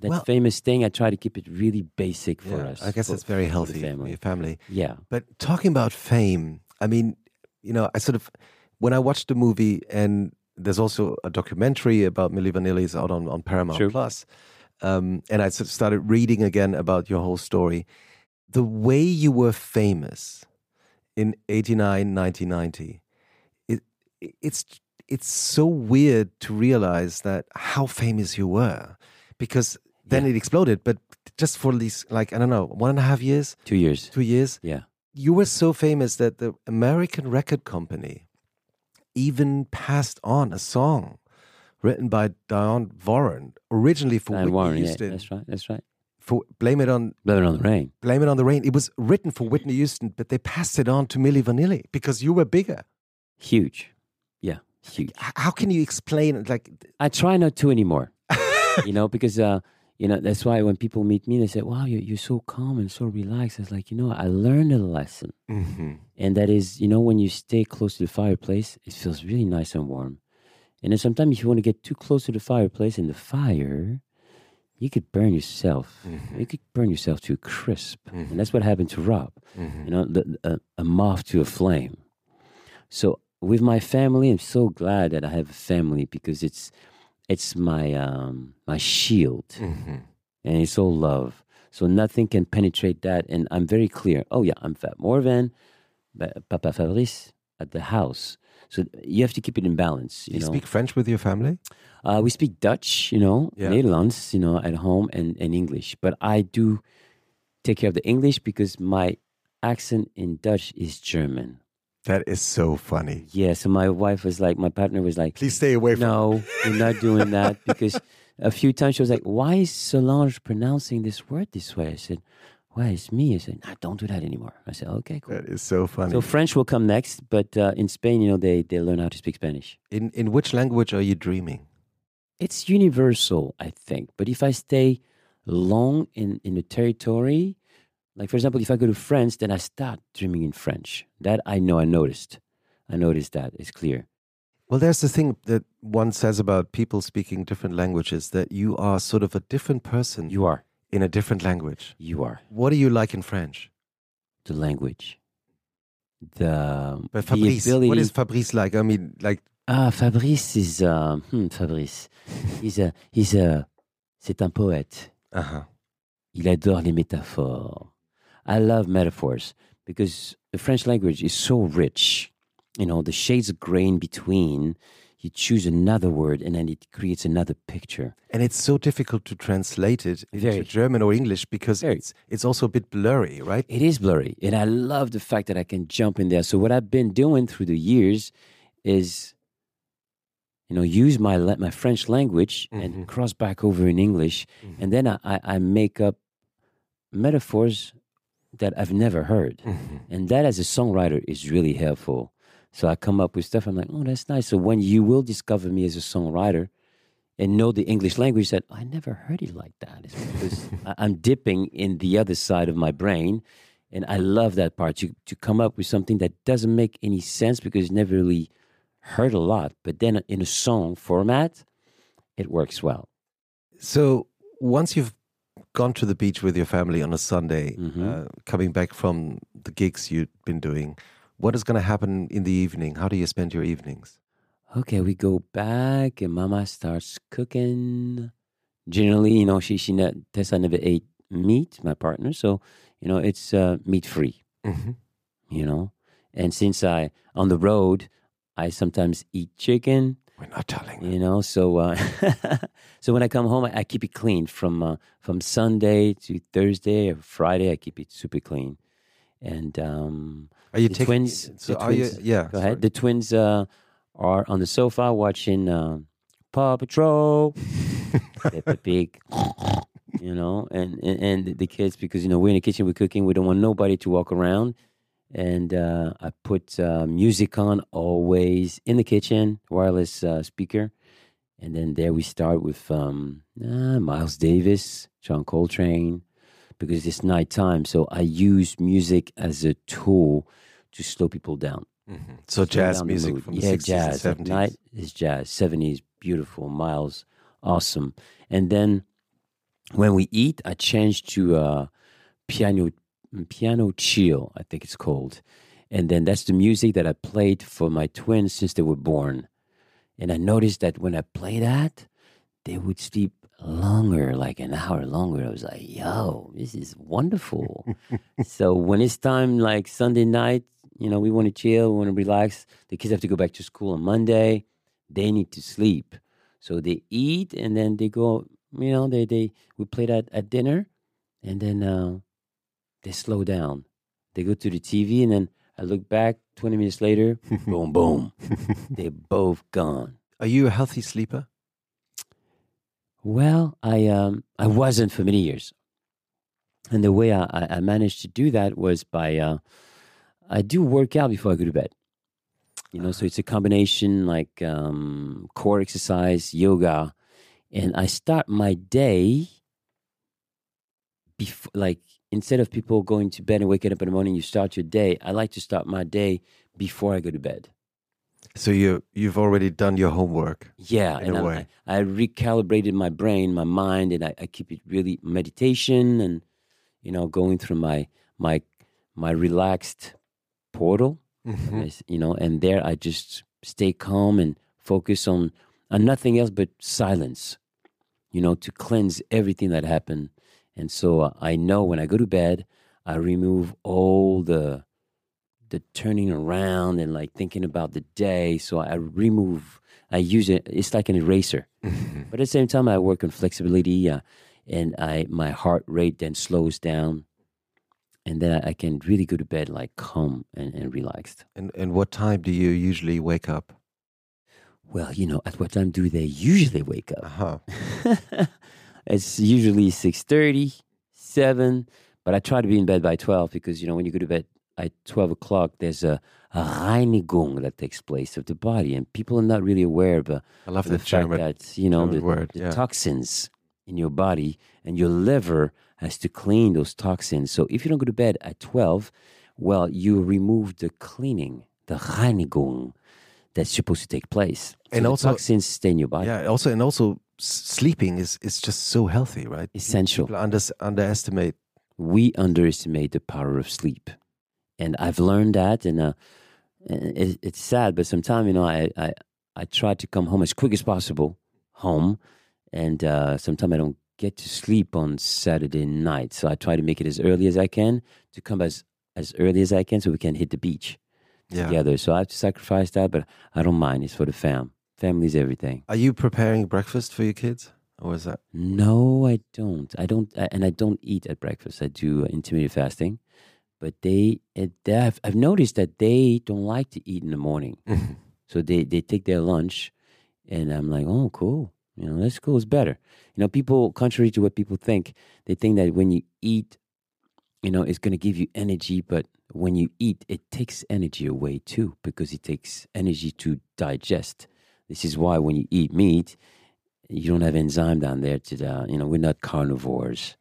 that Well- famous thing. I try to keep it really basic for Yeah, us. I guess for- that's very healthy for family. your family. Yeah. But talking about fame, I mean, you know, I sort of when I watched the movie, and there's also a documentary about Milli Vanilli is out on, on Paramount True. Plus, um, and I sort of started reading again about your whole story. The way you were famous in 89, 1990, it, it's it's so weird to realize that how famous you were, because then it exploded. But just for these, like I don't know, one and a half years, Two years. two years, Yeah. you were so famous that the American record company even passed on a song written by Diane Warren, originally for Diane Whitney Warren, yeah, that's right. That's right. For Blame It On Blame it on the rain. Blame It on the Rain. It was written for Whitney Houston, but they passed it on to Milli Vanilli because you were bigger. Huge. Yeah, huge. How can you explain it? Like, I try not to anymore. <laughs> you know, because uh, you know that's why when people meet me, they say, "Wow, you're you're so calm and so relaxed." It's like you know, I learned a lesson, Mhm. and that is, you know, when you stay close to the fireplace, it feels really nice and warm. And then sometimes, if you want to get too close to the fireplace and the fire, you could burn yourself. You could burn yourself to a crisp, and that's what happened to Rob. You know, the, a, a moth to a flame. So with my family, I'm so glad that I have a family because it's it's my um, my shield, Mhm. and it's all love. So nothing can penetrate that, and I'm very clear. Oh yeah, I'm Fab Morvan, but Papa Fabrice at the house. So you have to keep it in balance. You, you know, speak French with your family? uh, we speak Dutch, you know, Yeah. Nederlands, you know, at home, and, and English. But I do take care of the English because my accent in Dutch is German. That is so funny. Yeah, so my wife was like, my partner was like, Please stay away from no, we're not doing that because <laughs> a few times she was like, why is Solange pronouncing this word this way? I said, why, it's me. I said, nah, don't do that anymore. I said, okay, cool. That is so funny. So French will come next, but uh, in Spain, you know, they, they learn how to speak Spanish. in in which language are you dreaming? It's universal, I think. But if I stay long in, in the territory, like for example, if I go to France, then I start dreaming in French. That I know I noticed. I noticed that. It's clear. Well, there's the thing that one says about people speaking different languages that you are sort of a different person You are. In a different language. You are. What do you like in French? The language. The, But the Fabrice, ability. what is Fabrice like? I mean, like, Ah, Fabrice is uh, hmm, Fabrice. <laughs> He's a he's a c'est un poète. uh-huh. Il adore les métaphores. I love metaphors because the French language is so rich. You know, the shades of gray in between. You choose another word and then it creates another picture. and it's so difficult to translate it into German or English because Very. it's it's also a bit blurry, right? It is blurry. And I love the fact that I can jump in there. So, what I've been doing through the years is, you know, use my, my French language Mhm. and cross back over in English. Mhm. And then I, I, I make up metaphors that I've never heard. Mhm. And that as a songwriter is really helpful. So I come up with stuff. I'm like, oh, that's nice. So when you will discover me as a songwriter and know the English language, that I never heard it like that. It's because <laughs> I'm dipping in the other side of my brain. And I love that part to, to come up with something that doesn't make any sense because it's never really heard a lot. But then in a song format, it works well. So once you've gone to the beach with your family on a Sunday, Mhm. uh, coming back from the gigs you've been doing, what is going to happen in the evening? How do you spend your evenings? Okay, we go back and Mama starts cooking. Generally, you know, she she ne- Tessa never ate meat, my partner, so you know it's uh, meat free. Mm-hmm. You know, and since I on the road, I sometimes eat chicken. We're not telling. them. You know, so uh, <laughs> so when I come home, I, I keep it clean from uh, from Sunday to Thursday or Friday. I keep it super clean, and um, Are you the taking? twins- So the are twins- you? Yeah. Go ahead. The twins uh, are on the sofa watching uh, Paw Patrol, <laughs> Peppa Pig, you know, and, and and the kids because you know we're in the kitchen, we're cooking, we don't want nobody to walk around, and uh, I put uh, music on always in the kitchen, wireless uh, speaker, and then there we start with um, uh, Miles Davis, John Coltrane, because it's nighttime, so I use music as a tool to slow people down Mhm. So jazz music mood. from the yeah, 60s jazz. and At night is jazz. Seventies, beautiful. Miles, awesome. And then when we eat, I change to uh, piano piano chill. I think it's called. And then that's the music that I played for my twins since they were born. And I noticed that when I play that, they would sleep longer, like an hour longer. I was like, yo, this is wonderful. <laughs> so when it's time, like Sunday night, you know, we want to chill, we want to relax. The kids have to go back to school on Monday. They need to sleep. So they eat and then they go, you know, they, they we play that at dinner and then uh, they slow down. They go to the TV and then I look back 20 minutes later, <laughs> boom, boom. <laughs> They're both gone. Are you a healthy sleeper? Well, I um I wasn't for many years, and the way I, I managed to do that was by uh, I do work out before I go to bed. You know, so it's a combination like um, core exercise, yoga, and I start my day before like instead of people going to bed and waking up in the morning, you start your day. I like to start my day before I go to bed. So you you've already done your homework. Yeah, in and a I, way. I, recalibrated my brain, my mind, and I, I keep it really meditation and you know going through my my my relaxed portal, Mhm. Yes, you know, and there I just stay calm and focus on on nothing else but silence, you know, to cleanse everything that happened. And so uh, I know when I go to bed, I remove all the the turning around and like thinking about the day. So I remove, I use it. It's like an eraser. <laughs> But at the same time, I work on flexibility, uh, and I my heart rate then slows down, and then I, I can really go to bed like calm and, and relaxed. And and what time do you usually wake up? Well, you know, at what time do they usually wake up? huh. <laughs> it's usually 6.30, 7, but I try to be in bed by 12 because, you know, when you go to bed at 12 o'clock, there's a, a Reinigung that takes place of the body, and people are not really aware of, uh, I love the German. that, you know, German the, word, the toxins in your body and your liver has to clean those toxins. So if you don't go to bed at 12, well, you remove the cleaning, the Reinigung that's supposed to take place. So And the also- toxins stay in your body. Yeah. Also, and also, sleeping is is just so healthy, right? Essential. People under, underestimate. we underestimate the power of sleep. And I've learned that, and uh, it, it's sad, but sometimes, you know, I, I, I try to come home as quick as possible home, and uh, sometimes I don't get to sleep on Saturday night. So I try to make it as early as I can to come as, as early as I can so we can hit the beach Yeah. together. So I have to sacrifice that, but I don't mind. It's for the fam. Family's everything. Are you preparing breakfast for your kids, or is that? No, I don't. I don't, I, and I don't eat at breakfast. I do intermittent fasting, but they, eh, they have, I've noticed that they don't like to eat in the morning, mm-hmm. so they they take their lunch, and I'm like, oh, cool. You know, that's cool. It's better. You know, people, contrary to what people think, they think that when you eat, you know, it's going to give you energy, but when you eat, it takes energy away too, because it takes energy to digest. This is why when you eat meat, you don't have enzyme down there to the, you know, we're not carnivores.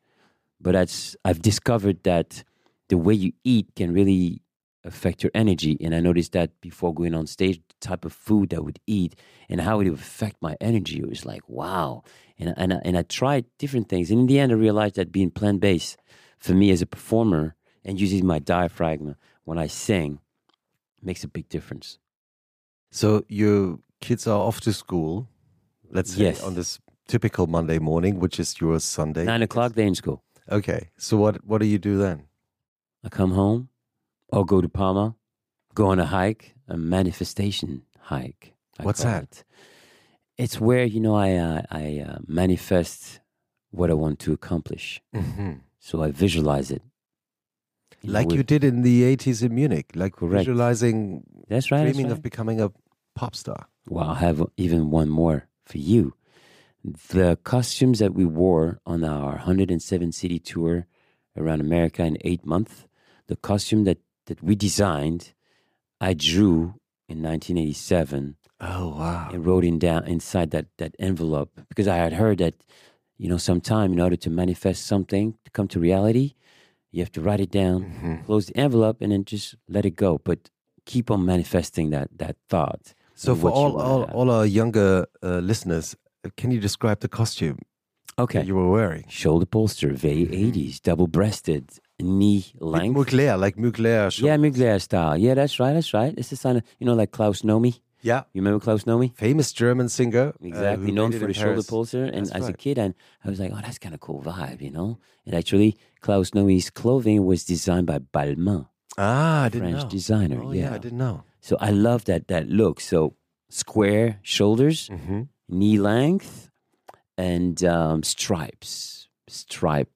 But that's, I've discovered that the way you eat can really affect your energy. And I noticed that before going on stage, the type of food I would eat and how it would affect my energy. It was like, wow. And, and, I- and I tried different things. And in the end, I realized that being plant based for me as a performer and using my diaphragm when I sing makes a big difference. So your kids are off to school. Let's say Yes. on this typical Monday morning, which is your Sunday. Nine o'clock, they're in school. Okay. So what what do you do then? I come home, I'll go to Palma, go on a hike, a manifestation hike. I What's that? it. It's where you know I uh, I uh, manifest what I want to accomplish. So I visualize it. know, Like you with- did in the 80s in Munich, like Correct. visualizing, That's right. That's dreaming of becoming a pop star. Well, I have even one more for you. The costumes that we wore on our 107 city tour around America in eight months, the costume that, that we designed, I drew in 1987 Oh, wow. and wrote in down inside that, that envelope because I had heard that, you know, sometime in order to manifest something to come to reality, you have to write it down, Mhm. close the envelope, and then just let it go. But keep on manifesting that that thought. So for all, all, all our younger uh, listeners, uh, can you describe the costume Okay. that you were wearing? Shoulder polster, V80s, double breasted, knee length. Mugler, like Mugler. Yeah, Mugler style. Yeah, that's right. That's right. It's the sign of, you know, like Klaus Nomi. Yeah. You remember Klaus Nomi? Famous German singer. uh, Exactly. who Known for the shoulder Paris. polster. And That's as a kid, and I was like, oh, that's kind of cool vibe, you know? And actually, Klaus Nomi's clothing was designed by Balmain, Ah, I didn't French know. designer. Oh, yeah. yeah, I didn't know. So I love that that look. So square shoulders, Mm-hmm. knee length, and um, stripes, striped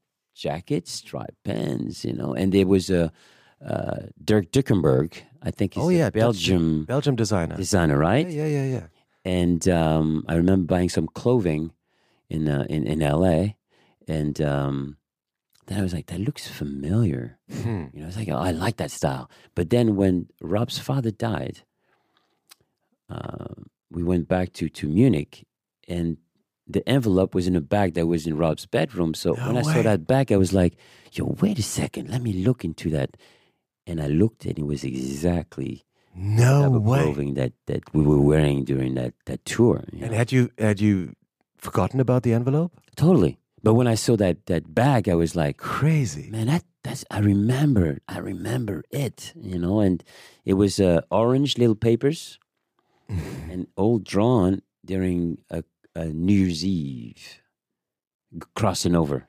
jacket, striped pants, you know. And there was a uh, Dirk Bikkembergs. I think he's Oh, a yeah, Belgium Belgium designer. designer, right? Yeah, yeah, yeah, yeah. and um, I remember buying some clothing in uh, in in LA, and um, then I was like, that looks familiar. Hmm. You know, it's like oh, I like that style. But then when Rob's father died, uh, we went back to to Munich, and the envelope was in a bag that was in Rob's bedroom. So No when I saw that bag, I was like, yo, wait a second, let me look into that. And I looked, and it was exactly No way. clothing that, that we were wearing during that, that tour. you And know. had you had you forgotten about the envelope? Totally. But when I saw that that bag, I was like, Crazy. man, that that's I remember, I remember it, you know. And it was uh, orange little papers, <laughs> and all drawn during a, a New Year's Eve, crossing over,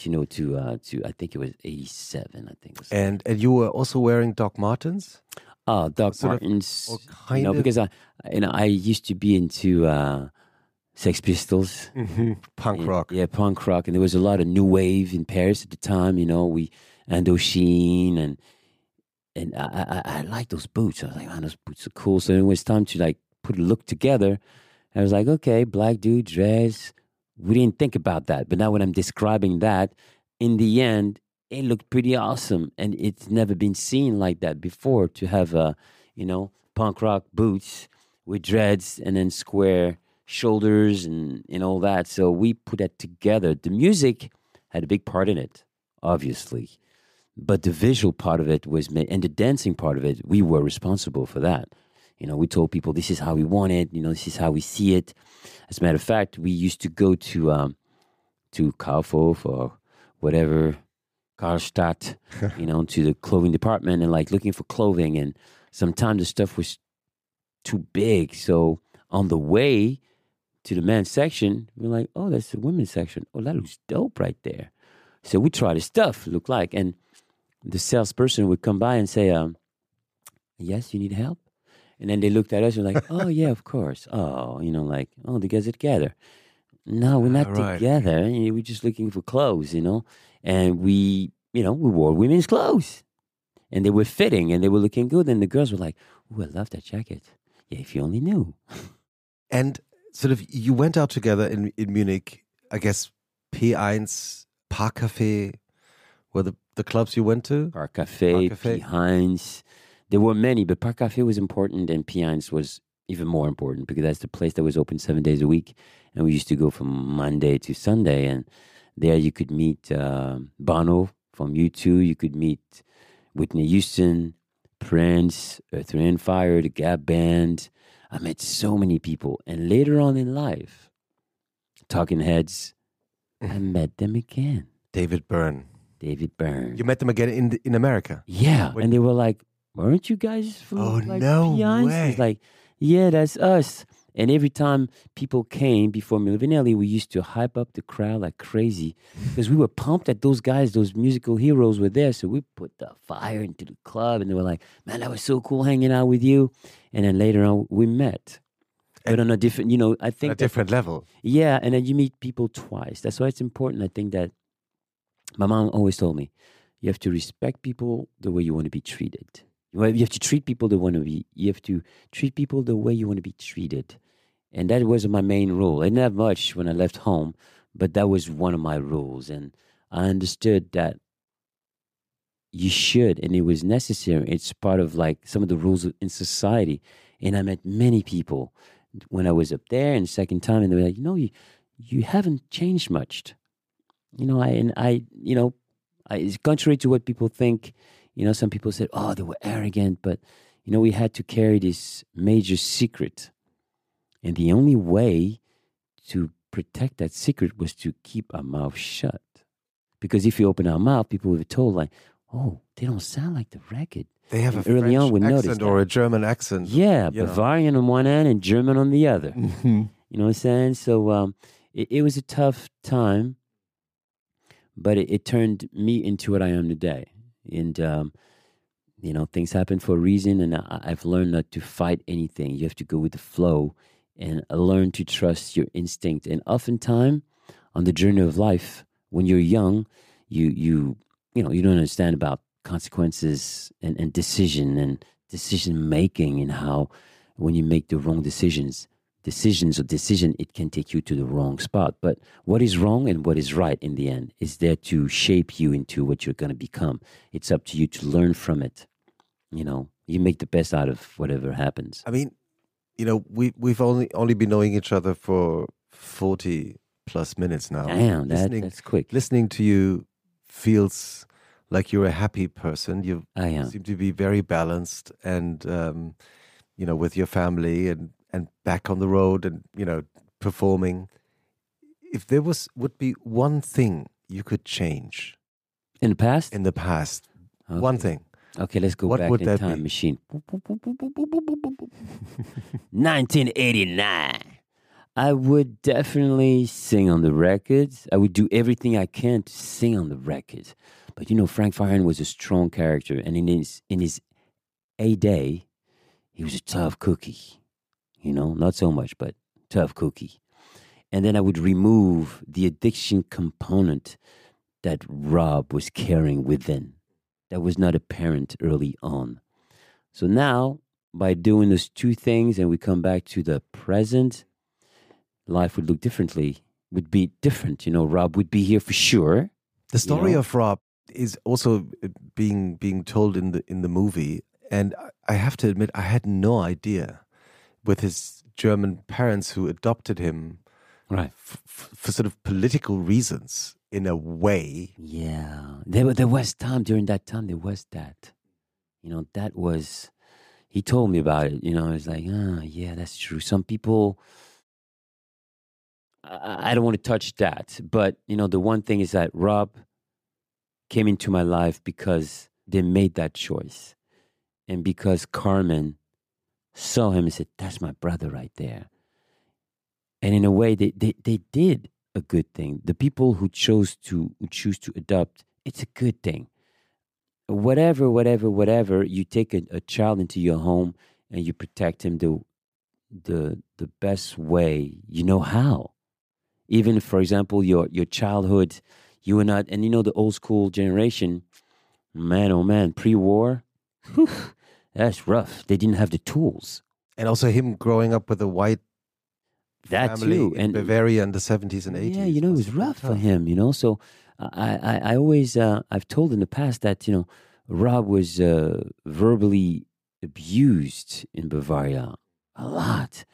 you know, to uh, to I think it was eighty seven, I think. And and you were also wearing Doc Martens? Oh, Doc sort Martens, you know, of- because I, you know, I used to be into uh, Sex Pistols. Punk and- rock. Yeah, punk rock. And there was a lot of new wave in Paris at the time, you know, we Indochine and and I I, I like those boots. I was like, man, those boots are cool. So it was time to like put a look together. I was like, okay, black dude, dress. We didn't think about that. But now when I'm describing that, in the end, it looked pretty awesome. And it's never been seen like that before to have a, you know, punk rock boots with dreads and then square shoulders and, and all that. So we put that together. The music had a big part in it, obviously. But the visual part of it was, ma- and the dancing part of it, we were responsible for that. You know, we told people this is how we want it. You know, this is how we see it. As a matter of fact, we used to go to um, to Kaufhof or whatever, Karstadt, <laughs> you know, to the clothing department and like looking for clothing. And sometimes the stuff was too big. So on the way to the men's section, we're like, oh, that's the women's section. Oh, that looks dope right there. So we try the stuff, look like. And the salesperson would come by and say, um, yes, you need help? And then they looked at us and were like, oh, yeah, of course. Oh, you know, like, oh, the guys are together. No, we're not Ah, right. together. We're just looking for clothes, you know? And we, you know, we wore women's clothes. And they were fitting and they were looking good. And the girls were like, oh, I love that jacket. Yeah, if you only knew. And sort of you went out together in, in Munich, I guess P1, Parkcafé were the, the clubs you went to? Park Cafe, Park Café. P. Heinz. There were many, but Park Cafe was important and P. Heinz was even more important because that's the place that was open seven days a week. And we used to go from Monday to Sunday. And there you could meet uh, Bono from U2. You could meet Whitney Houston, Prince, Earth, Wind and Fire, the Gap Band. I met so many people. And later on in life, Talking Heads, I met them again. David Byrne. David Byrne. You met them again in in America. Yeah, When- and they were like, "Weren't you guys from Oh, like no Beyonce?" way. Like, "Yeah, that's us." And every time people came before Milli we used to hype up the crowd like crazy <laughs> because we were pumped that those guys, those musical heroes, were there. So we put the fire into the club, and they were like, "Man, that was so cool hanging out with you." And then later on, we met, but on a different, you know, I think a that- different level. yeah, and then you meet people twice. That's why it's important. I think that my mom always told me, you have to respect people the way you want to be treated. You have you to treat people the want to be. You have to treat people the way you want to be treated, and that was my main rule. I didn't have much when I left home, but that was one of my rules, and I understood that you should, and it was necessary. It's part of like some of the rules in society. And I met many people when I was up there and second time, and they were like, you know, you you haven't changed much. You know, I and I, you know, I, it's contrary to what people think. You know, some people said, oh, they were arrogant, but you know, we had to carry this major secret, and the only way to protect that secret was to keep our mouth shut. Because if you open our mouth, people would be told like, oh, they don't sound like the record. They have a And early French on we accent or that. a German accent. Yeah, you know. Bavarian on one end and German on the other. Mhm. You know what I'm saying? So um, it, it was a tough time, but it, it turned me into what I am today. And, um, you know, things happen for a reason, and I, I've learned not to fight anything. You have to go with the flow and uh, learn to trust your instinct. And oftentimes, on the journey of life, when you're young, you, you, you know, you don't understand about consequences and, and decision and decision making and how when you make the wrong decisions, decisions or decision, it can take you to the wrong spot. But what is wrong and what is right in the end is there to shape you into what you're going to become. It's up to you to learn from it. You know, you make the best out of whatever happens. I mean, you know, we we've only only been knowing each other for forty plus minutes now. Damn, that, listening, that's quick. listening to you feels like you're a happy person. You seem to be very balanced and um, you know with your family and and back on the road and you know performing if there was would be one thing you could change In the past? in the past one thing Okay, let's go What back would in that time be? machine. 1989. I would definitely sing on the records. I would do everything I can to sing on the records. But you know, Frank Farian was a strong character, and in his in his A day, he was a tough cookie. You know, not so much, but tough cookie. And then I would remove the addiction component that Rob was carrying within that was not apparent early on. So now, by doing those two things and we come back to the present, life would look differently, would be different. You know, Rob would be here for sure. the story know? of rob is also uh, being being told in the in the movie and i have to admit i had no idea with his german parents who adopted him Right. f- f- for sort of political reasons in a way Yeah. There, there was time during that time, there was that. You know, that was, he told me about it. You know, it's like, ah, yeah, that's true. Some people, I, I don't want to touch that. But, you know, the one thing is that Rob came into my life because they made that choice. And because Carmen saw him and said, that's my brother right there. And in a way, they, they, they did a good thing. The people who chose to who choose to adopt, it's a good thing. Whatever, whatever, whatever, you take a, a child into your home and you protect him the the the best way you know how. Even for example, your your childhood, you were not and you know the old school generation, man oh man, pre war, <laughs> that's rough. They didn't have the tools. and also him growing up with a white That family too. in And Bavaria in the 70s and 80s. Yeah, you know, it was rough for him, you know. So I, I, I always, uh, I've told in the past that, you know, Rob was uh, verbally abused in Bavaria a lot.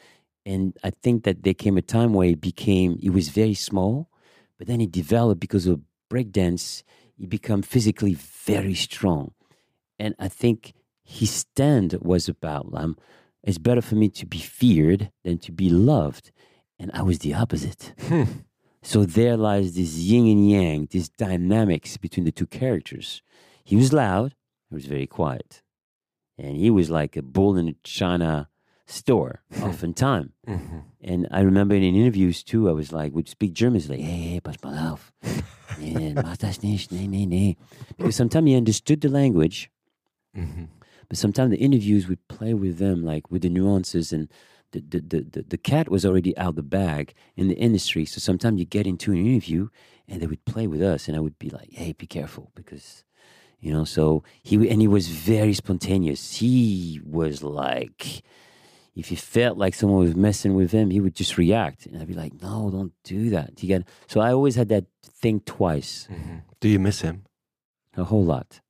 And I think that there came a time where he became, he was very small, but then he developed because of breakdance, he became physically very strong. And I think his stand was about, um, it's better for me to be feared than to be loved. And I was the opposite. So there lies this yin and yang, this dynamics between the two characters. He was loud, he was very quiet. And he was like a bull in a china store, <laughs> oftentimes. Mhm. And I remember in interviews too, I was like, would you speak German, it's like, hey, hey, pass mal auf. Nee, mach das nicht, nee, nee, nee. Because sometimes he understood the language, Mhm. But sometimes the interviews would play with them, like with the nuances, and the, the, the, the, cat was already out the bag in the industry. So sometimes you get into an interview and they would play with us, and I would be like, hey, be careful, because, you know, so he, and he was very spontaneous. He was like, if he felt like someone was messing with him, he would just react. And I'd be like, no, don't do that. You got, so I always had that thing twice, Mhm. Do you miss him? a whole lot.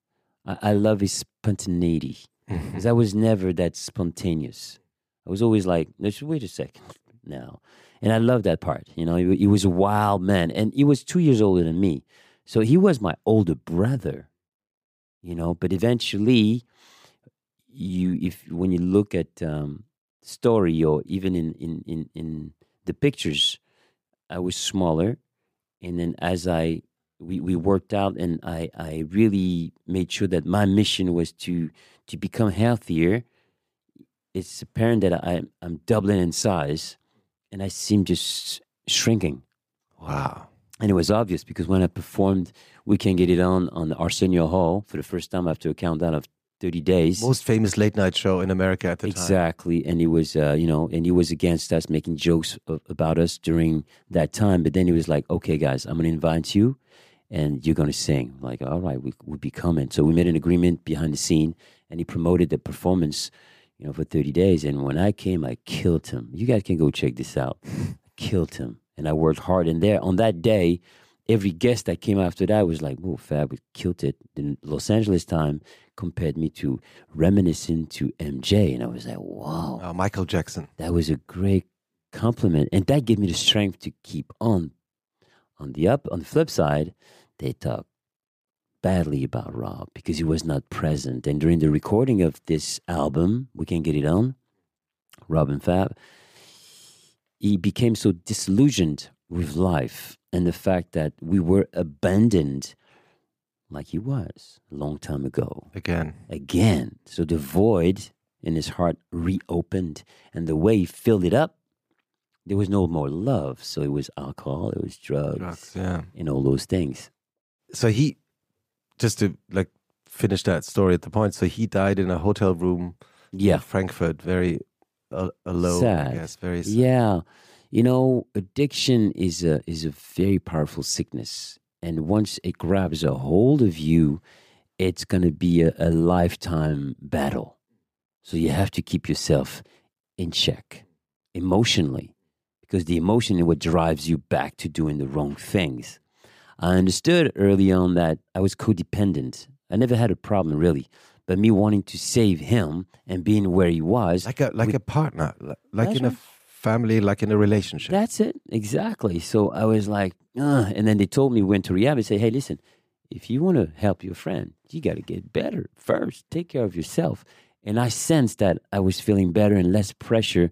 I, I love his spontaneity because I was never that spontaneous. I was always like, let's wait a second <laughs> now. And I love that part. You know, he, he was a wild man and he was two years older than me. So he was my older brother, you know, but eventually you, if, when you look at, um, story or even in, in, in, in the pictures, I was smaller. And then as I, we, we worked out and I, I really made sure that my mission was to, to become healthier. It's apparent that I, I'm doubling in size and I seem just shrinking. Wow. And it was obvious because when I performed We Can Get It On on the Arsenio Hall for the first time after a countdown of 30 days. Most famous late night show in America at the time. Exactly, and he was, uh, you know, and he was against us, making jokes of, about us during that time. But then he was like, "Okay, guys, I'm going to invite you, and you're going to sing. Like, all right, we, we'll be coming. So we made an agreement behind the scene, and he promoted the performance, you know, for 30 days. And when I came, I killed him. You guys can go check this out. killed him. And I worked hard. And there, on that day, every guest that came after that was like, "Oh, Fab, we killed it." The Los Angeles Time compared me to reminiscent to MJ, and I was like, "Wow, Oh, Michael Jackson. that was a great compliment," and that gave me the strength to keep on. On the up, on the flip side, they talk badly about Rob because he was not present, and during the recording of this album, we can get it on. Rob and Fab, he became so disillusioned with life and the fact that we were abandoned like he was a long time ago Again. again. So the void in his heart reopened, and the way he filled it up, there was no more love. So it was alcohol, it was drugs, Drugs, yeah. and all those things. So he, just to like finish that story at the point, so he died in a hotel room in Yeah, Frankfurt, very uh, alone. Sad. Yes, very sad. yeah. You know, addiction is a is a very powerful sickness, and once it grabs a hold of you, it's going to be a, a lifetime battle. So you have to keep yourself in check emotionally, because the emotion is what drives you back to doing the wrong things. I understood early on that I was codependent. I never had a problem really, but me wanting to save him and being where he was, Like a like a partner, li- like in a family, like in a relationship. That's it, exactly. So I was like, uh, and then they told me went to rehab and say, hey, listen, if you want to help your friend, you got to get better first. Take care of yourself. And I sensed that I was feeling better and less pressure,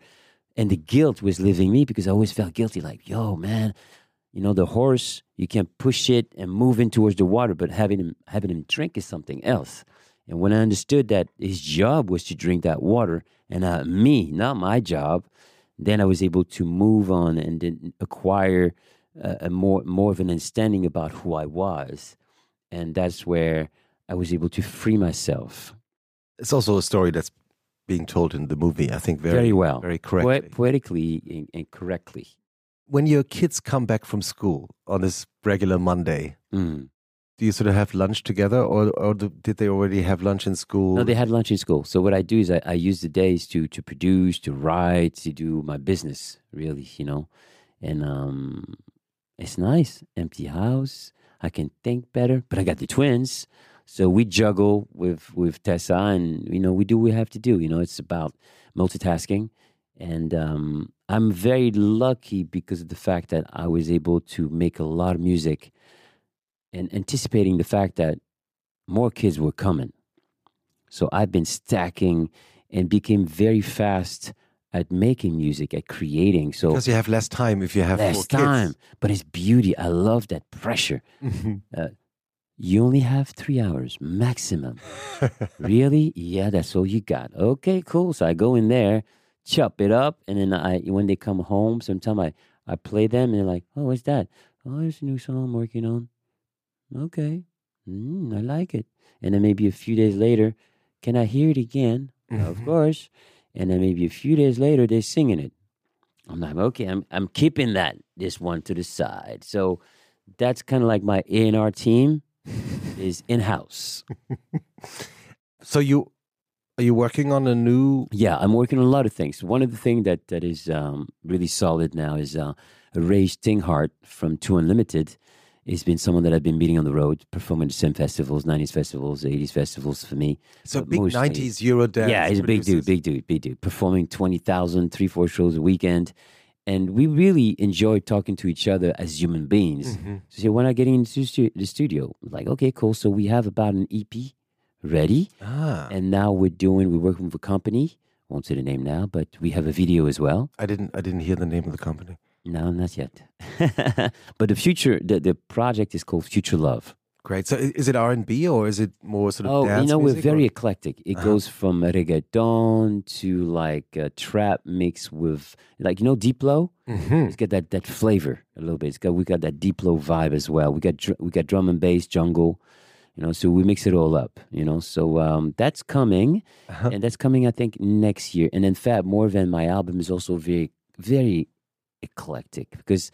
and the guilt was leaving me because I always felt guilty. Like, yo, man, you know, the horse you can push it and move in towards the water, but having him having him drink is something else. And when I understood that his job was to drink that water, and not me, not my job, then I was able to move on and then acquire a, a more more of an understanding about who I was, and that's where I was able to free myself It's also a story that's being told in the movie. I think very, very, well, very correctly. poetically and, correctly. when your kids come back from school on this regular Monday, Mm. do you sort of have lunch together, or or do, did they already have lunch in school? No, they had lunch in school. So what I do is I, I use the days to to produce, to write, to do my business. Really, you know, and um, it's nice. Empty house. I can think better. But I got the twins, so we juggle with with Tessa, and you know we do what we have to do. You know, it's about multitasking, and um, I'm very lucky because of the fact that I was able to make a lot of music, and anticipating the fact that more kids were coming. So I've been stacking and became very fast at making music, at creating. So because you have less time if you have less time, but it's beauty. I love that pressure. kids. You only have three hours maximum. really? Yeah, that's all you got. Okay, cool. So I go in there, chop it up, and then I when they come home, sometimes I I play them, and they're like, "Oh, what's that? Oh, it's a new song I'm working on." Okay, mm, I like it. And then maybe a few days later, can I hear it again? Of Mhm. course. And then maybe a few days later, they're singing it. I'm like, okay, I'm I'm keeping that this one to the side. So that's kind of like my A and R team is in house. <laughs> so you are you working on a new? Yeah, I'm working on a lot of things. One of the things that that is um, really solid now is uh, Ray Slijngaard from Two Unlimited. He's been someone that I've been meeting on the road, performing at some festivals, 90s festivals, 80s festivals for me. So But big mostly- nineties Euro dance. yeah, he's a big dude, big dude, big dude. Performing 20,000, three, four shows a weekend. And we really enjoy talking to each other as human beings. Mhm. So when I get into stu- the studio, like, okay, cool. So we have about an EP ready. Ah, And now we're doing, we're working with a company. Won't say the name now, but we have a video as well. I didn't I didn't hear the name of the company. No, not yet. <laughs> but the future, the, the project is called Future Love. Great. So is it R and B or is it more sort of Oh, dance you know, we're very or- eclectic. It Uh-huh. goes from reggaeton to like uh, trap mix with, like, you know, Diplo? Mhm. It's got that, that flavor a little bit. It's got, we got that Diplo vibe as well. We got, dr- we got drum and bass, jungle, you know, so we mix it all up, you know. So um, that's coming. Uh-huh. and that's coming I think next year. And in fact, more than my album is also very, very eclectic because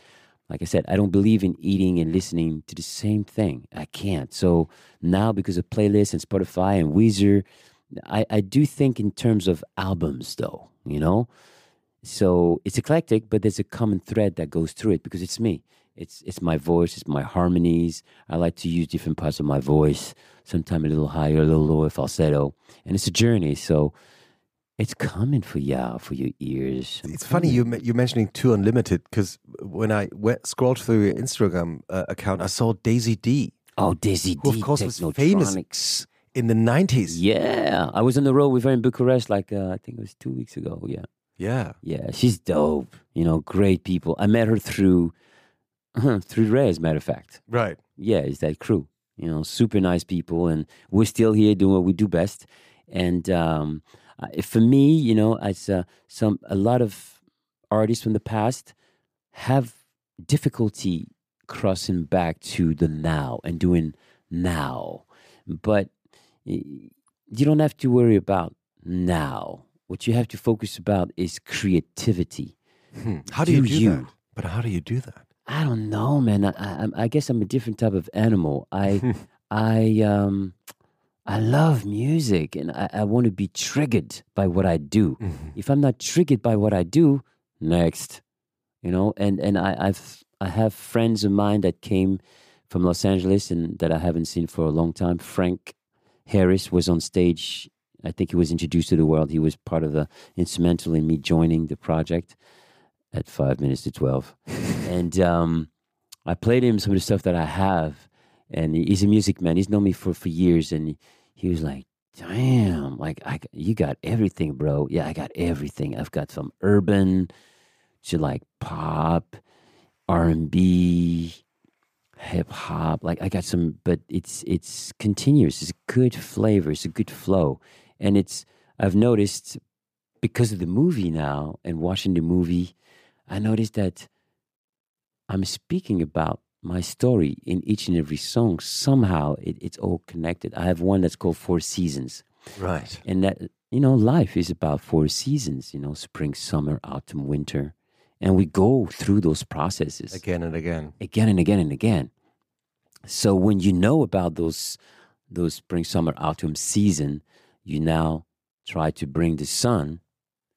Like I said, I don't believe in eating and listening to the same thing. I can't. So now, because of playlists and Spotify and Deezer, I, I do think in terms of albums, though, you know? So it's eclectic, but there's a common thread that goes through it because it's me. It's, it's my voice, it's my harmonies. I like to use different parts of my voice, sometimes a little higher, a little lower falsetto. And it's a journey. So it's coming for you, for your ears. I'm It's funny you me- you mentioning Two Unlimited because when I went, scrolled through your Instagram uh, account, I saw Daisy Dee Oh, Who, D, of course, was famous. In the nineties. Yeah, I was on the road with her in Bucharest, like uh, I think it was two weeks ago. Yeah, Yeah. yeah, she's dope. You know, great people. I met her through <clears throat> through Ray, as a matter of fact. Right. Yeah, it's that crew. You know, super nice people, and we're still here doing what we do best. And um, uh, for me, you know, as uh, some a lot of artists from the past have difficulty crossing back to the now and doing now, but you don't have to worry about now. What you have to focus about is creativity. Hmm. How do you Do do you. that? But how do you do that? I don't know, man. I, I, I guess I'm a different type of animal. I, <laughs> I, um, I love music, and I, I want to be triggered by what I do. Mhm. If I'm not triggered by what I do, next, you know. And and I, I've I have friends of mine that came from Los Angeles and that I haven't seen for a long time. Frank Harris was on stage. I think he was introduced to the world. He was part of the instrumental in me joining the project at five minutes to twelve <laughs> and um, I played him some of the stuff that I have. And he's a music man. He's known me for, for years, and he, he was like, "Damn, like I, you got everything, bro. Yeah, I got everything. I've got some urban to like pop, R and B, hip hop. Like I got some, but it's it's continuous. It's a good flavor. It's a good flow, and it's I've noticed because of the movie now and watching the movie, I noticed that I'm speaking about my story in each and every song. Somehow it, it's all connected. I have one that's called Four Seasons. Right. And that, you know, life is about four seasons, you know, spring, summer, autumn, winter. And we go through those processes Again and again. again and again and again. So when you know about those those spring, summer, autumn season, you now try to bring the sun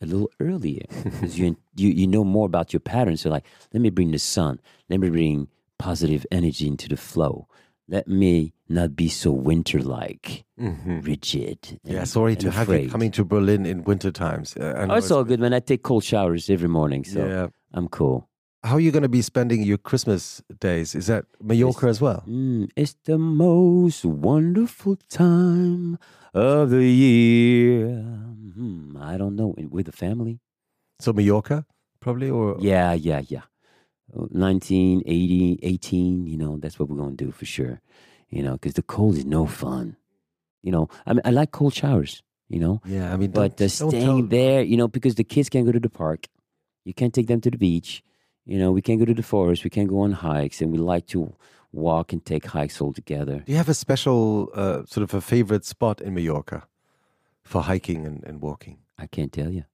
a little earlier <laughs> because you, you you know more about your patterns. So like, let me bring the sun. Let me bring positive energy into the flow. Let me not be so winter-like, hmm rigid. Yeah, sorry and to have you coming to Berlin in winter times. Uh, Oh, it's it's- all good, man. I take cold showers every morning, so yeah. I'm cool. How are you going to be spending your Christmas days? Is that Mallorca as well? Mm, it's the most wonderful time of the year. Hmm, I don't know. With the family? So Mallorca, probably, or Yeah, yeah, yeah. 19, 80, 18, you know, that's what we're going to do for sure. You know, because the cold is no fun. You know, I mean, I like cold showers, you know, yeah. I mean, but uh, staying there, you know, because the kids can't go to the park. You can't take them to the beach. You know, we can't go to the forest. We can't go on hikes. And we like to walk and take hikes all together. Do you have a special uh, sort of a favorite spot in Mallorca for hiking and, and walking? I can't tell you.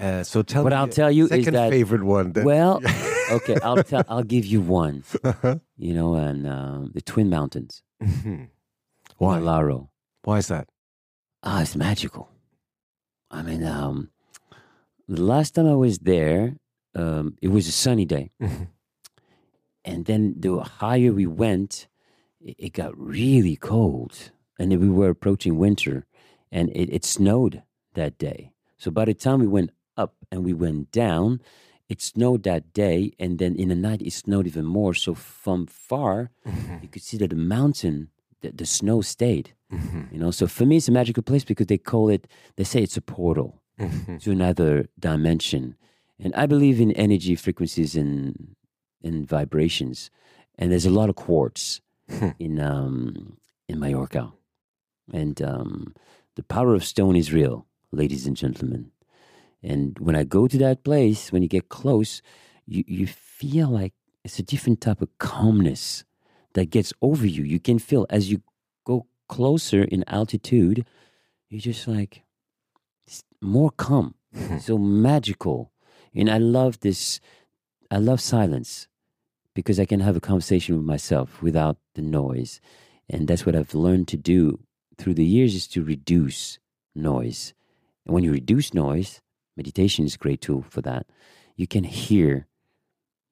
Uh, so tell What me I'll tell you is that- favorite one. That, Well, <laughs> okay, I'll tell. I'll give you one. Uh-huh. You know, and um, the Twin Mountains, Mhm. Why? Malaro. Why is that? Ah, it's magical. I mean, um, the last time I was there, um, it was a sunny day, Mhm. and then the higher we went, it, it got really cold, and then we were approaching winter, and it, it snowed that day. So by the time we went up and we went down, it snowed that day, and then in the night it snowed even more. So from far, Mhm. you could see that the mountain, the, the snow stayed. Mhm. You know, so for me, it's a magical place because they call it. They say it's a portal Mhm. to another dimension, and I believe in energy frequencies and and vibrations. And there's a lot of quartz <laughs> in um, in Mallorca, and um, the power of stone is real, ladies and gentlemen. And when I go to that place, when you get close, you, you feel like it's a different type of calmness that gets over you. You can feel as you go closer in altitude, you're just like more calm, <laughs> so magical. And I love this. I love silence because I can have a conversation with myself without the noise. And that's what I've learned to do through the years is to reduce noise. And when you reduce noise, meditation is a great tool for that. You can hear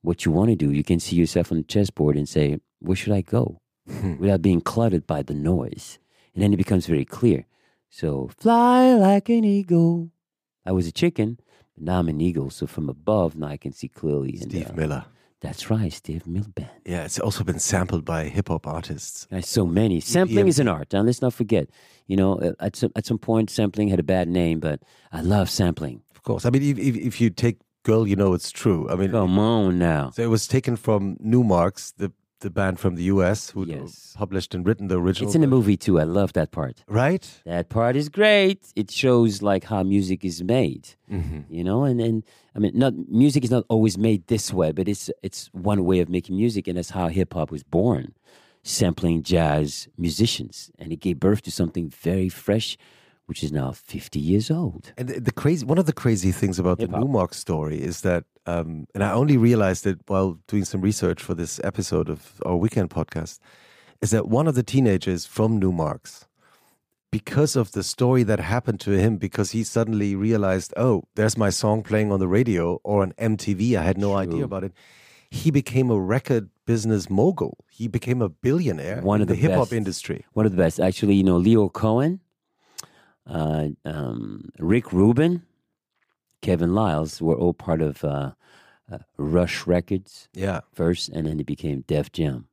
what you want to do. You can see yourself on the chessboard and say, where should I go? Without being cluttered by the noise. And then it becomes very clear. So fly like an eagle. I was a chicken, but now I'm an eagle. So from above, now I can see clearly. And, Steve uh, Miller. That's right, Steve Milband. Yeah, it's also been sampled by hip hop artists. There's so many. Sampling is an art, and let's not forget. You know, uh, at some, at some point, sampling had a bad name, but I love sampling. Of course. I mean, if, if, if you take Girl, You Know It's True. I mean, Come on now. so it was taken from Numarx, the, the band from the US who Yes. published and written the original. It's in the movie too. I love that part. Right? That part is great. It shows like how music is made. Mm-hmm. You know, and and I mean, not music is not always made this way, but it's it's one way of making music, and that's how hip hop was born, sampling jazz musicians, and it gave birth to something very fresh, which is now fifty years old. And the, the crazy, one of the crazy things about the Hip-hop. Numarx story is that, um, and I only realized it while doing some research for this episode of our weekend podcast, is that one of the teenagers from Numarx, because of the story that happened to him, because he suddenly realized, oh, there's my song playing on the radio or on MTV. I had no idea about it. He became a record business mogul. He became a billionaire One in of the, the hip hop industry. One of the best, actually. You know, Lyor Cohen, uh, um, Rick Rubin, Kevin Liles were all part of uh, uh, Rush Records. Yeah. first, and then it became Def Jam.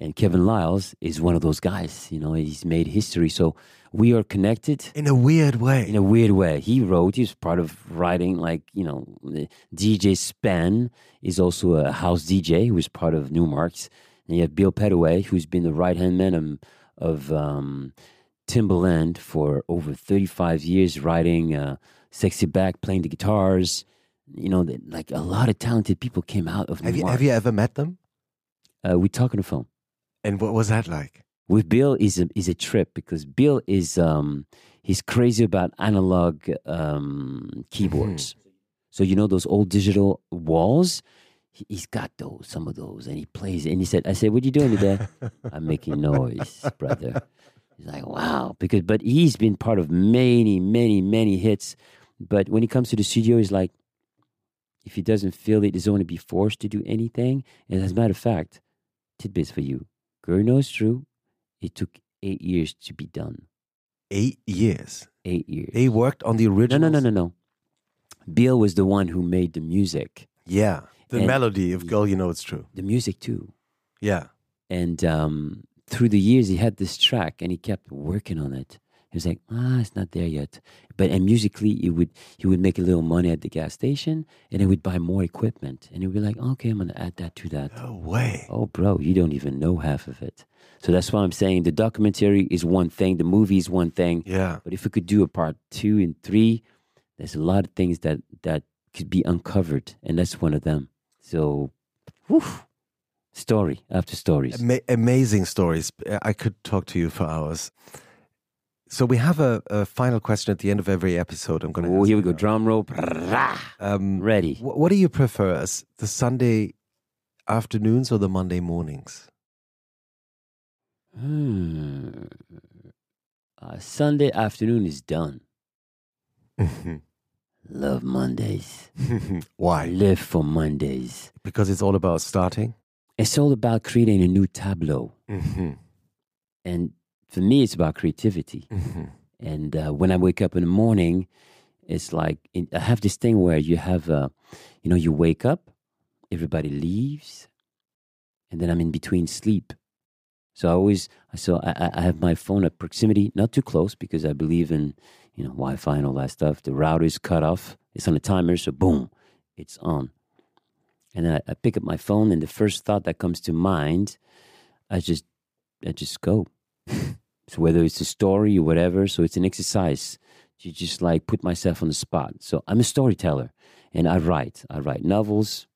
And Kevin Liles is one of those guys. You know, he's made history. So we are connected In a weird way. in a weird way. He wrote. He was part of writing. Like you know, DJ Span is also a house DJ who was part of Numarx. And you have Bill Pettaway, who's been the right hand man of, of um, Timbaland for over thirty five years, writing uh, "Sexy Back," playing the guitars. You know, the- like a lot of talented people came out of have you have you ever met them? Uh, we talk on the phone. And what was that like? With Bill is a, is a trip because Bill is um, he's crazy about analog um, keyboards. So you know those old digital walls. He- He's got those, some of those, and he plays. it. And he said, "I said, what are you doing today? <laughs> I'm making noise, brother." He's like, "Wow," because but he's been part of many, many, many hits. But when he comes to the studio, he's like, if he doesn't feel it, he doesn't want to be forced to do anything. And as a matter of fact, tidbits for you. Girl knows true. It took eight years to be done. Eight years. Eight years. They worked on the original. no, no, no, no, no. Bill was the one who made the music. Yeah, the And- melody of "Girl, You Know It's True." The music too. Yeah, And um, through the years, he had this track, and he kept working on it. He was like, ah, it's not there yet. But and musically, he would he would make a little money at the gas station, and he would buy more equipment, and he'd be like, okay, I'm gonna add that to that. no way. Oh, bro, you don't even know half of it. So that's why I'm saying the documentary is one thing, the movie is one thing. Yeah, But if we could do a part two and three, there's a lot of things that that could be uncovered, and that's one of them. So, whew, story after stories. Ama- amazing stories. I could talk to you for hours. So we have a, a final question at the end of every episode. I'm going to. Oh, here we go. Drum roll. Um, Ready. wh- what do you prefer, as the Sunday afternoons or the Monday mornings? Hmm. Uh, Sunday afternoon is done. <laughs> Love Mondays. <laughs> Why? live for Mondays. Because it's all about starting. It's all about creating a new tableau. Mm-hmm. <laughs> And for me, it's about creativity. Mm-hmm. And uh, when I wake up in the morning, it's like it, I have this thing where you have, uh, you know, you wake up, everybody leaves, and then I'm in between sleep. So I always, so I, I- I have my phone at proximity, not too close, because I believe in, you know, Wi-Fi and all that stuff. The router is cut off; it's on a timer, so boom, it's on. And then I, I pick up my phone, and the first thought that comes to mind, I just, I just go. <laughs> So whether it's a story or whatever, so it's an exercise to just like put myself on the spot. So I'm a storyteller and I write. I write novels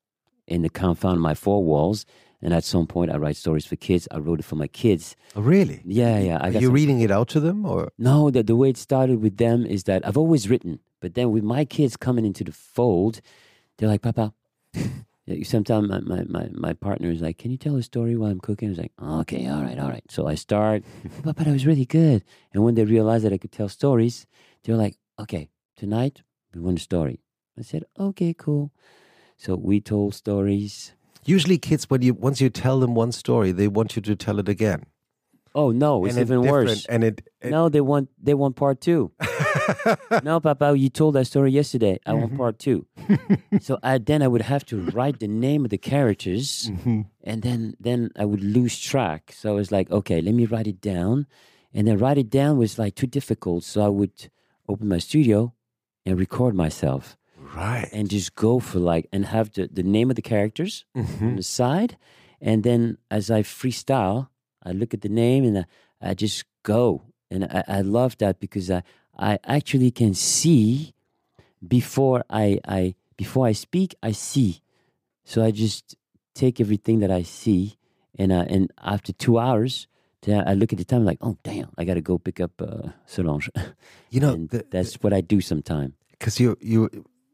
in the confound of my four walls. And at some point I write stories for kids. I wrote it for my kids. Oh, really? Yeah, yeah. I Are you some- reading it out to them, or no, the, the way it started with them is that I've always written, but then with my kids coming into the fold, they're like, Papa, Sometimes my, my, my, my partner is like, Can you tell a story while I'm cooking? I was like, Okay, all right, all right. So I start, <laughs> but, but I was really good. And when they realized that I could tell stories, they were like, Okay, tonight we want a story. I said, Okay, cool. So we told stories. Usually, kids, when you once you tell them one story, they want you to tell it again. Oh no, it's and even worse. And it, it no, they want they want part two. <laughs> no, Papa, you told that story yesterday. I want part two. <laughs> so I, then I would have to write the name of the characters, and then then I would lose track. So I was like, okay, let me write it down, and then write it down was like too difficult. So I would open my studio and record myself right. and just go for like and have the, the name of the characters Mm-hmm. on the side, and then as I freestyle, I look at the name and I, I just go, and I, I love that because I I actually can see before I I before I speak, I see, so I just take everything that I see, and uh, and after two hours. I look at the time like, oh damn, I got to go pick up uh, Solange. You know, the- that's what I do sometimes. because you you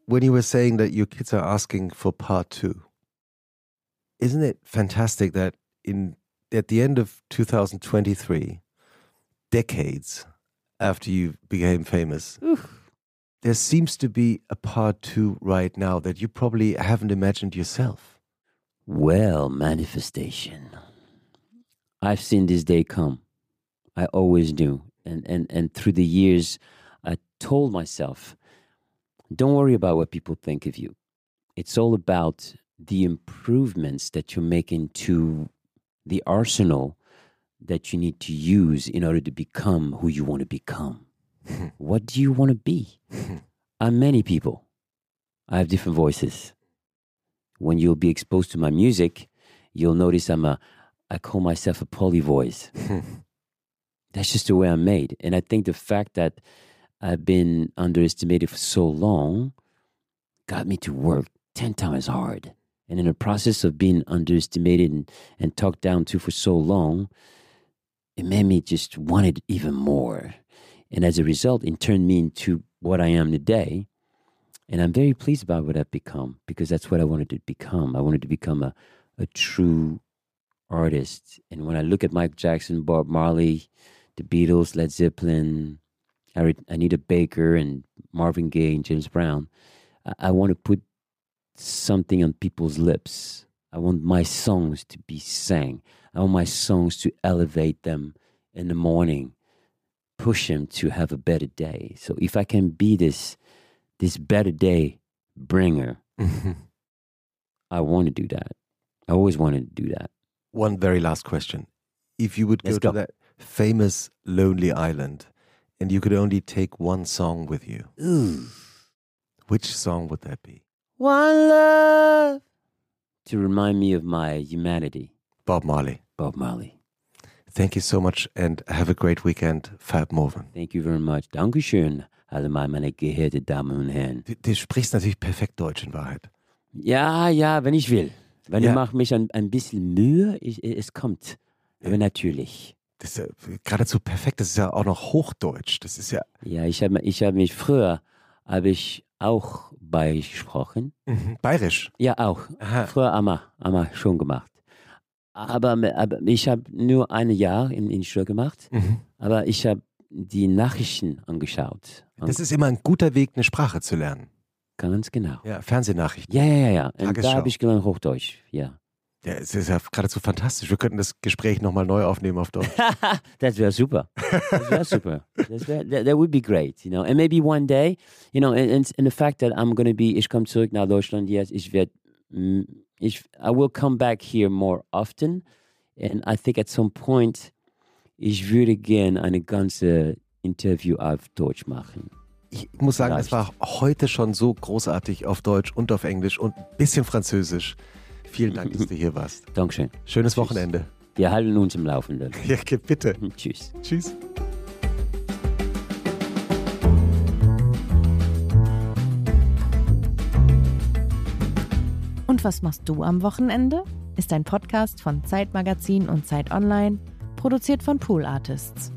when you were saying that your kids are asking for part two, isn't it fantastic that in at the end of 2023, decades after you became famous, there seems to be a part two right now that you probably haven't imagined yourself. Well, manifestation. I've seen this day come. I always do. And and and through the years I told myself, don't worry about what people think of you. It's all about the improvements that you're making to the arsenal that you need to use in order to become who you want to become. <laughs> what do you want to be? <laughs> I'm many people. I have different voices when you'll be exposed to my music, you'll notice I'm a, I call myself a poly voice. <laughs> That's just the way I'm made. And I think the fact that I've been underestimated for so long got me to work 10 times hard. And in the process of being underestimated and, and talked down to for so long, it made me just want it even more. And as a result, it turned me into what I am today. And I'm very pleased about what I've become because that's what I wanted to become. I wanted to become a, a true artist. And when I look at Mike Jackson, Bob Marley, the Beatles, Led Zeppelin, Anita Baker, and Marvin Gaye and James Brown, I, I want to put something on people's lips. I want my songs to be sang. I want my songs to elevate them in the morning, push them to have a better day. So if I can be this this better day bringer, <laughs> I want to do that. I always wanted to do that. One very last question. If you would go to that famous lonely island and you could only take one song with you, Ooh. which song would that be? One love. To remind me of my humanity, Bob Marley. Bob Marley. Thank you so much and have a great weekend, Fab Morvan. Thank you very much. Dankeschön, alle mal meine geehrte Damen und Herren. Du, du sprichst natürlich perfekt Deutsch in Wahrheit. Ja, ja, wenn ich will. Wenn Ja. ich mache mich ein, ein bisschen Mühe, ich, es kommt. Aber natürlich. Das ist ja geradezu perfekt. Das ist ja auch noch Hochdeutsch. Das ist ja Ja, ich habe ich hab mich früher, habe ich auch beisprochen. mhm, bayerisch. Ja, auch. Aha. Früher Amma, Amma schon gemacht. Aber, aber ich habe nur ein Jahr in, in Schule gemacht, Mhm. aber ich habe die Nachrichten angeschaut. Das ist immer ein guter Weg, eine Sprache zu lernen. ganz genau. Ja, Fernsehnachrichten. Ja, ja, ja, ja. Und da habe ich gelernt Hochdeutsch, ja. Ja, es ist ja geradezu fantastisch. Wir könnten das Gespräch nochmal neu aufnehmen auf Deutsch. <laughs> that wäre super. Das wäre super. Das wär, that, that would be great, you know. And maybe one day, you know, and, and, and the fact that I'm going to be, ich komme zurück nach Deutschland jetzt, ich werde, mm, ich, I will come back here more often. And I think at some point, ich würde gern eine ganze Interview auf Deutsch machen. Ich muss sagen, es Vielleicht. war heute schon so großartig auf Deutsch und auf Englisch und ein bisschen Französisch. Vielen Dank, dass du hier warst. <laughs> Dankeschön. Schönes Wochenende. Wir halten uns im Laufenden. <laughs> Ja, bitte. <laughs> Tschüss. Tschüss. Und was machst du am Wochenende? Ist ein Podcast von Zeitmagazin und Zeit Online, produziert von Pool Artists.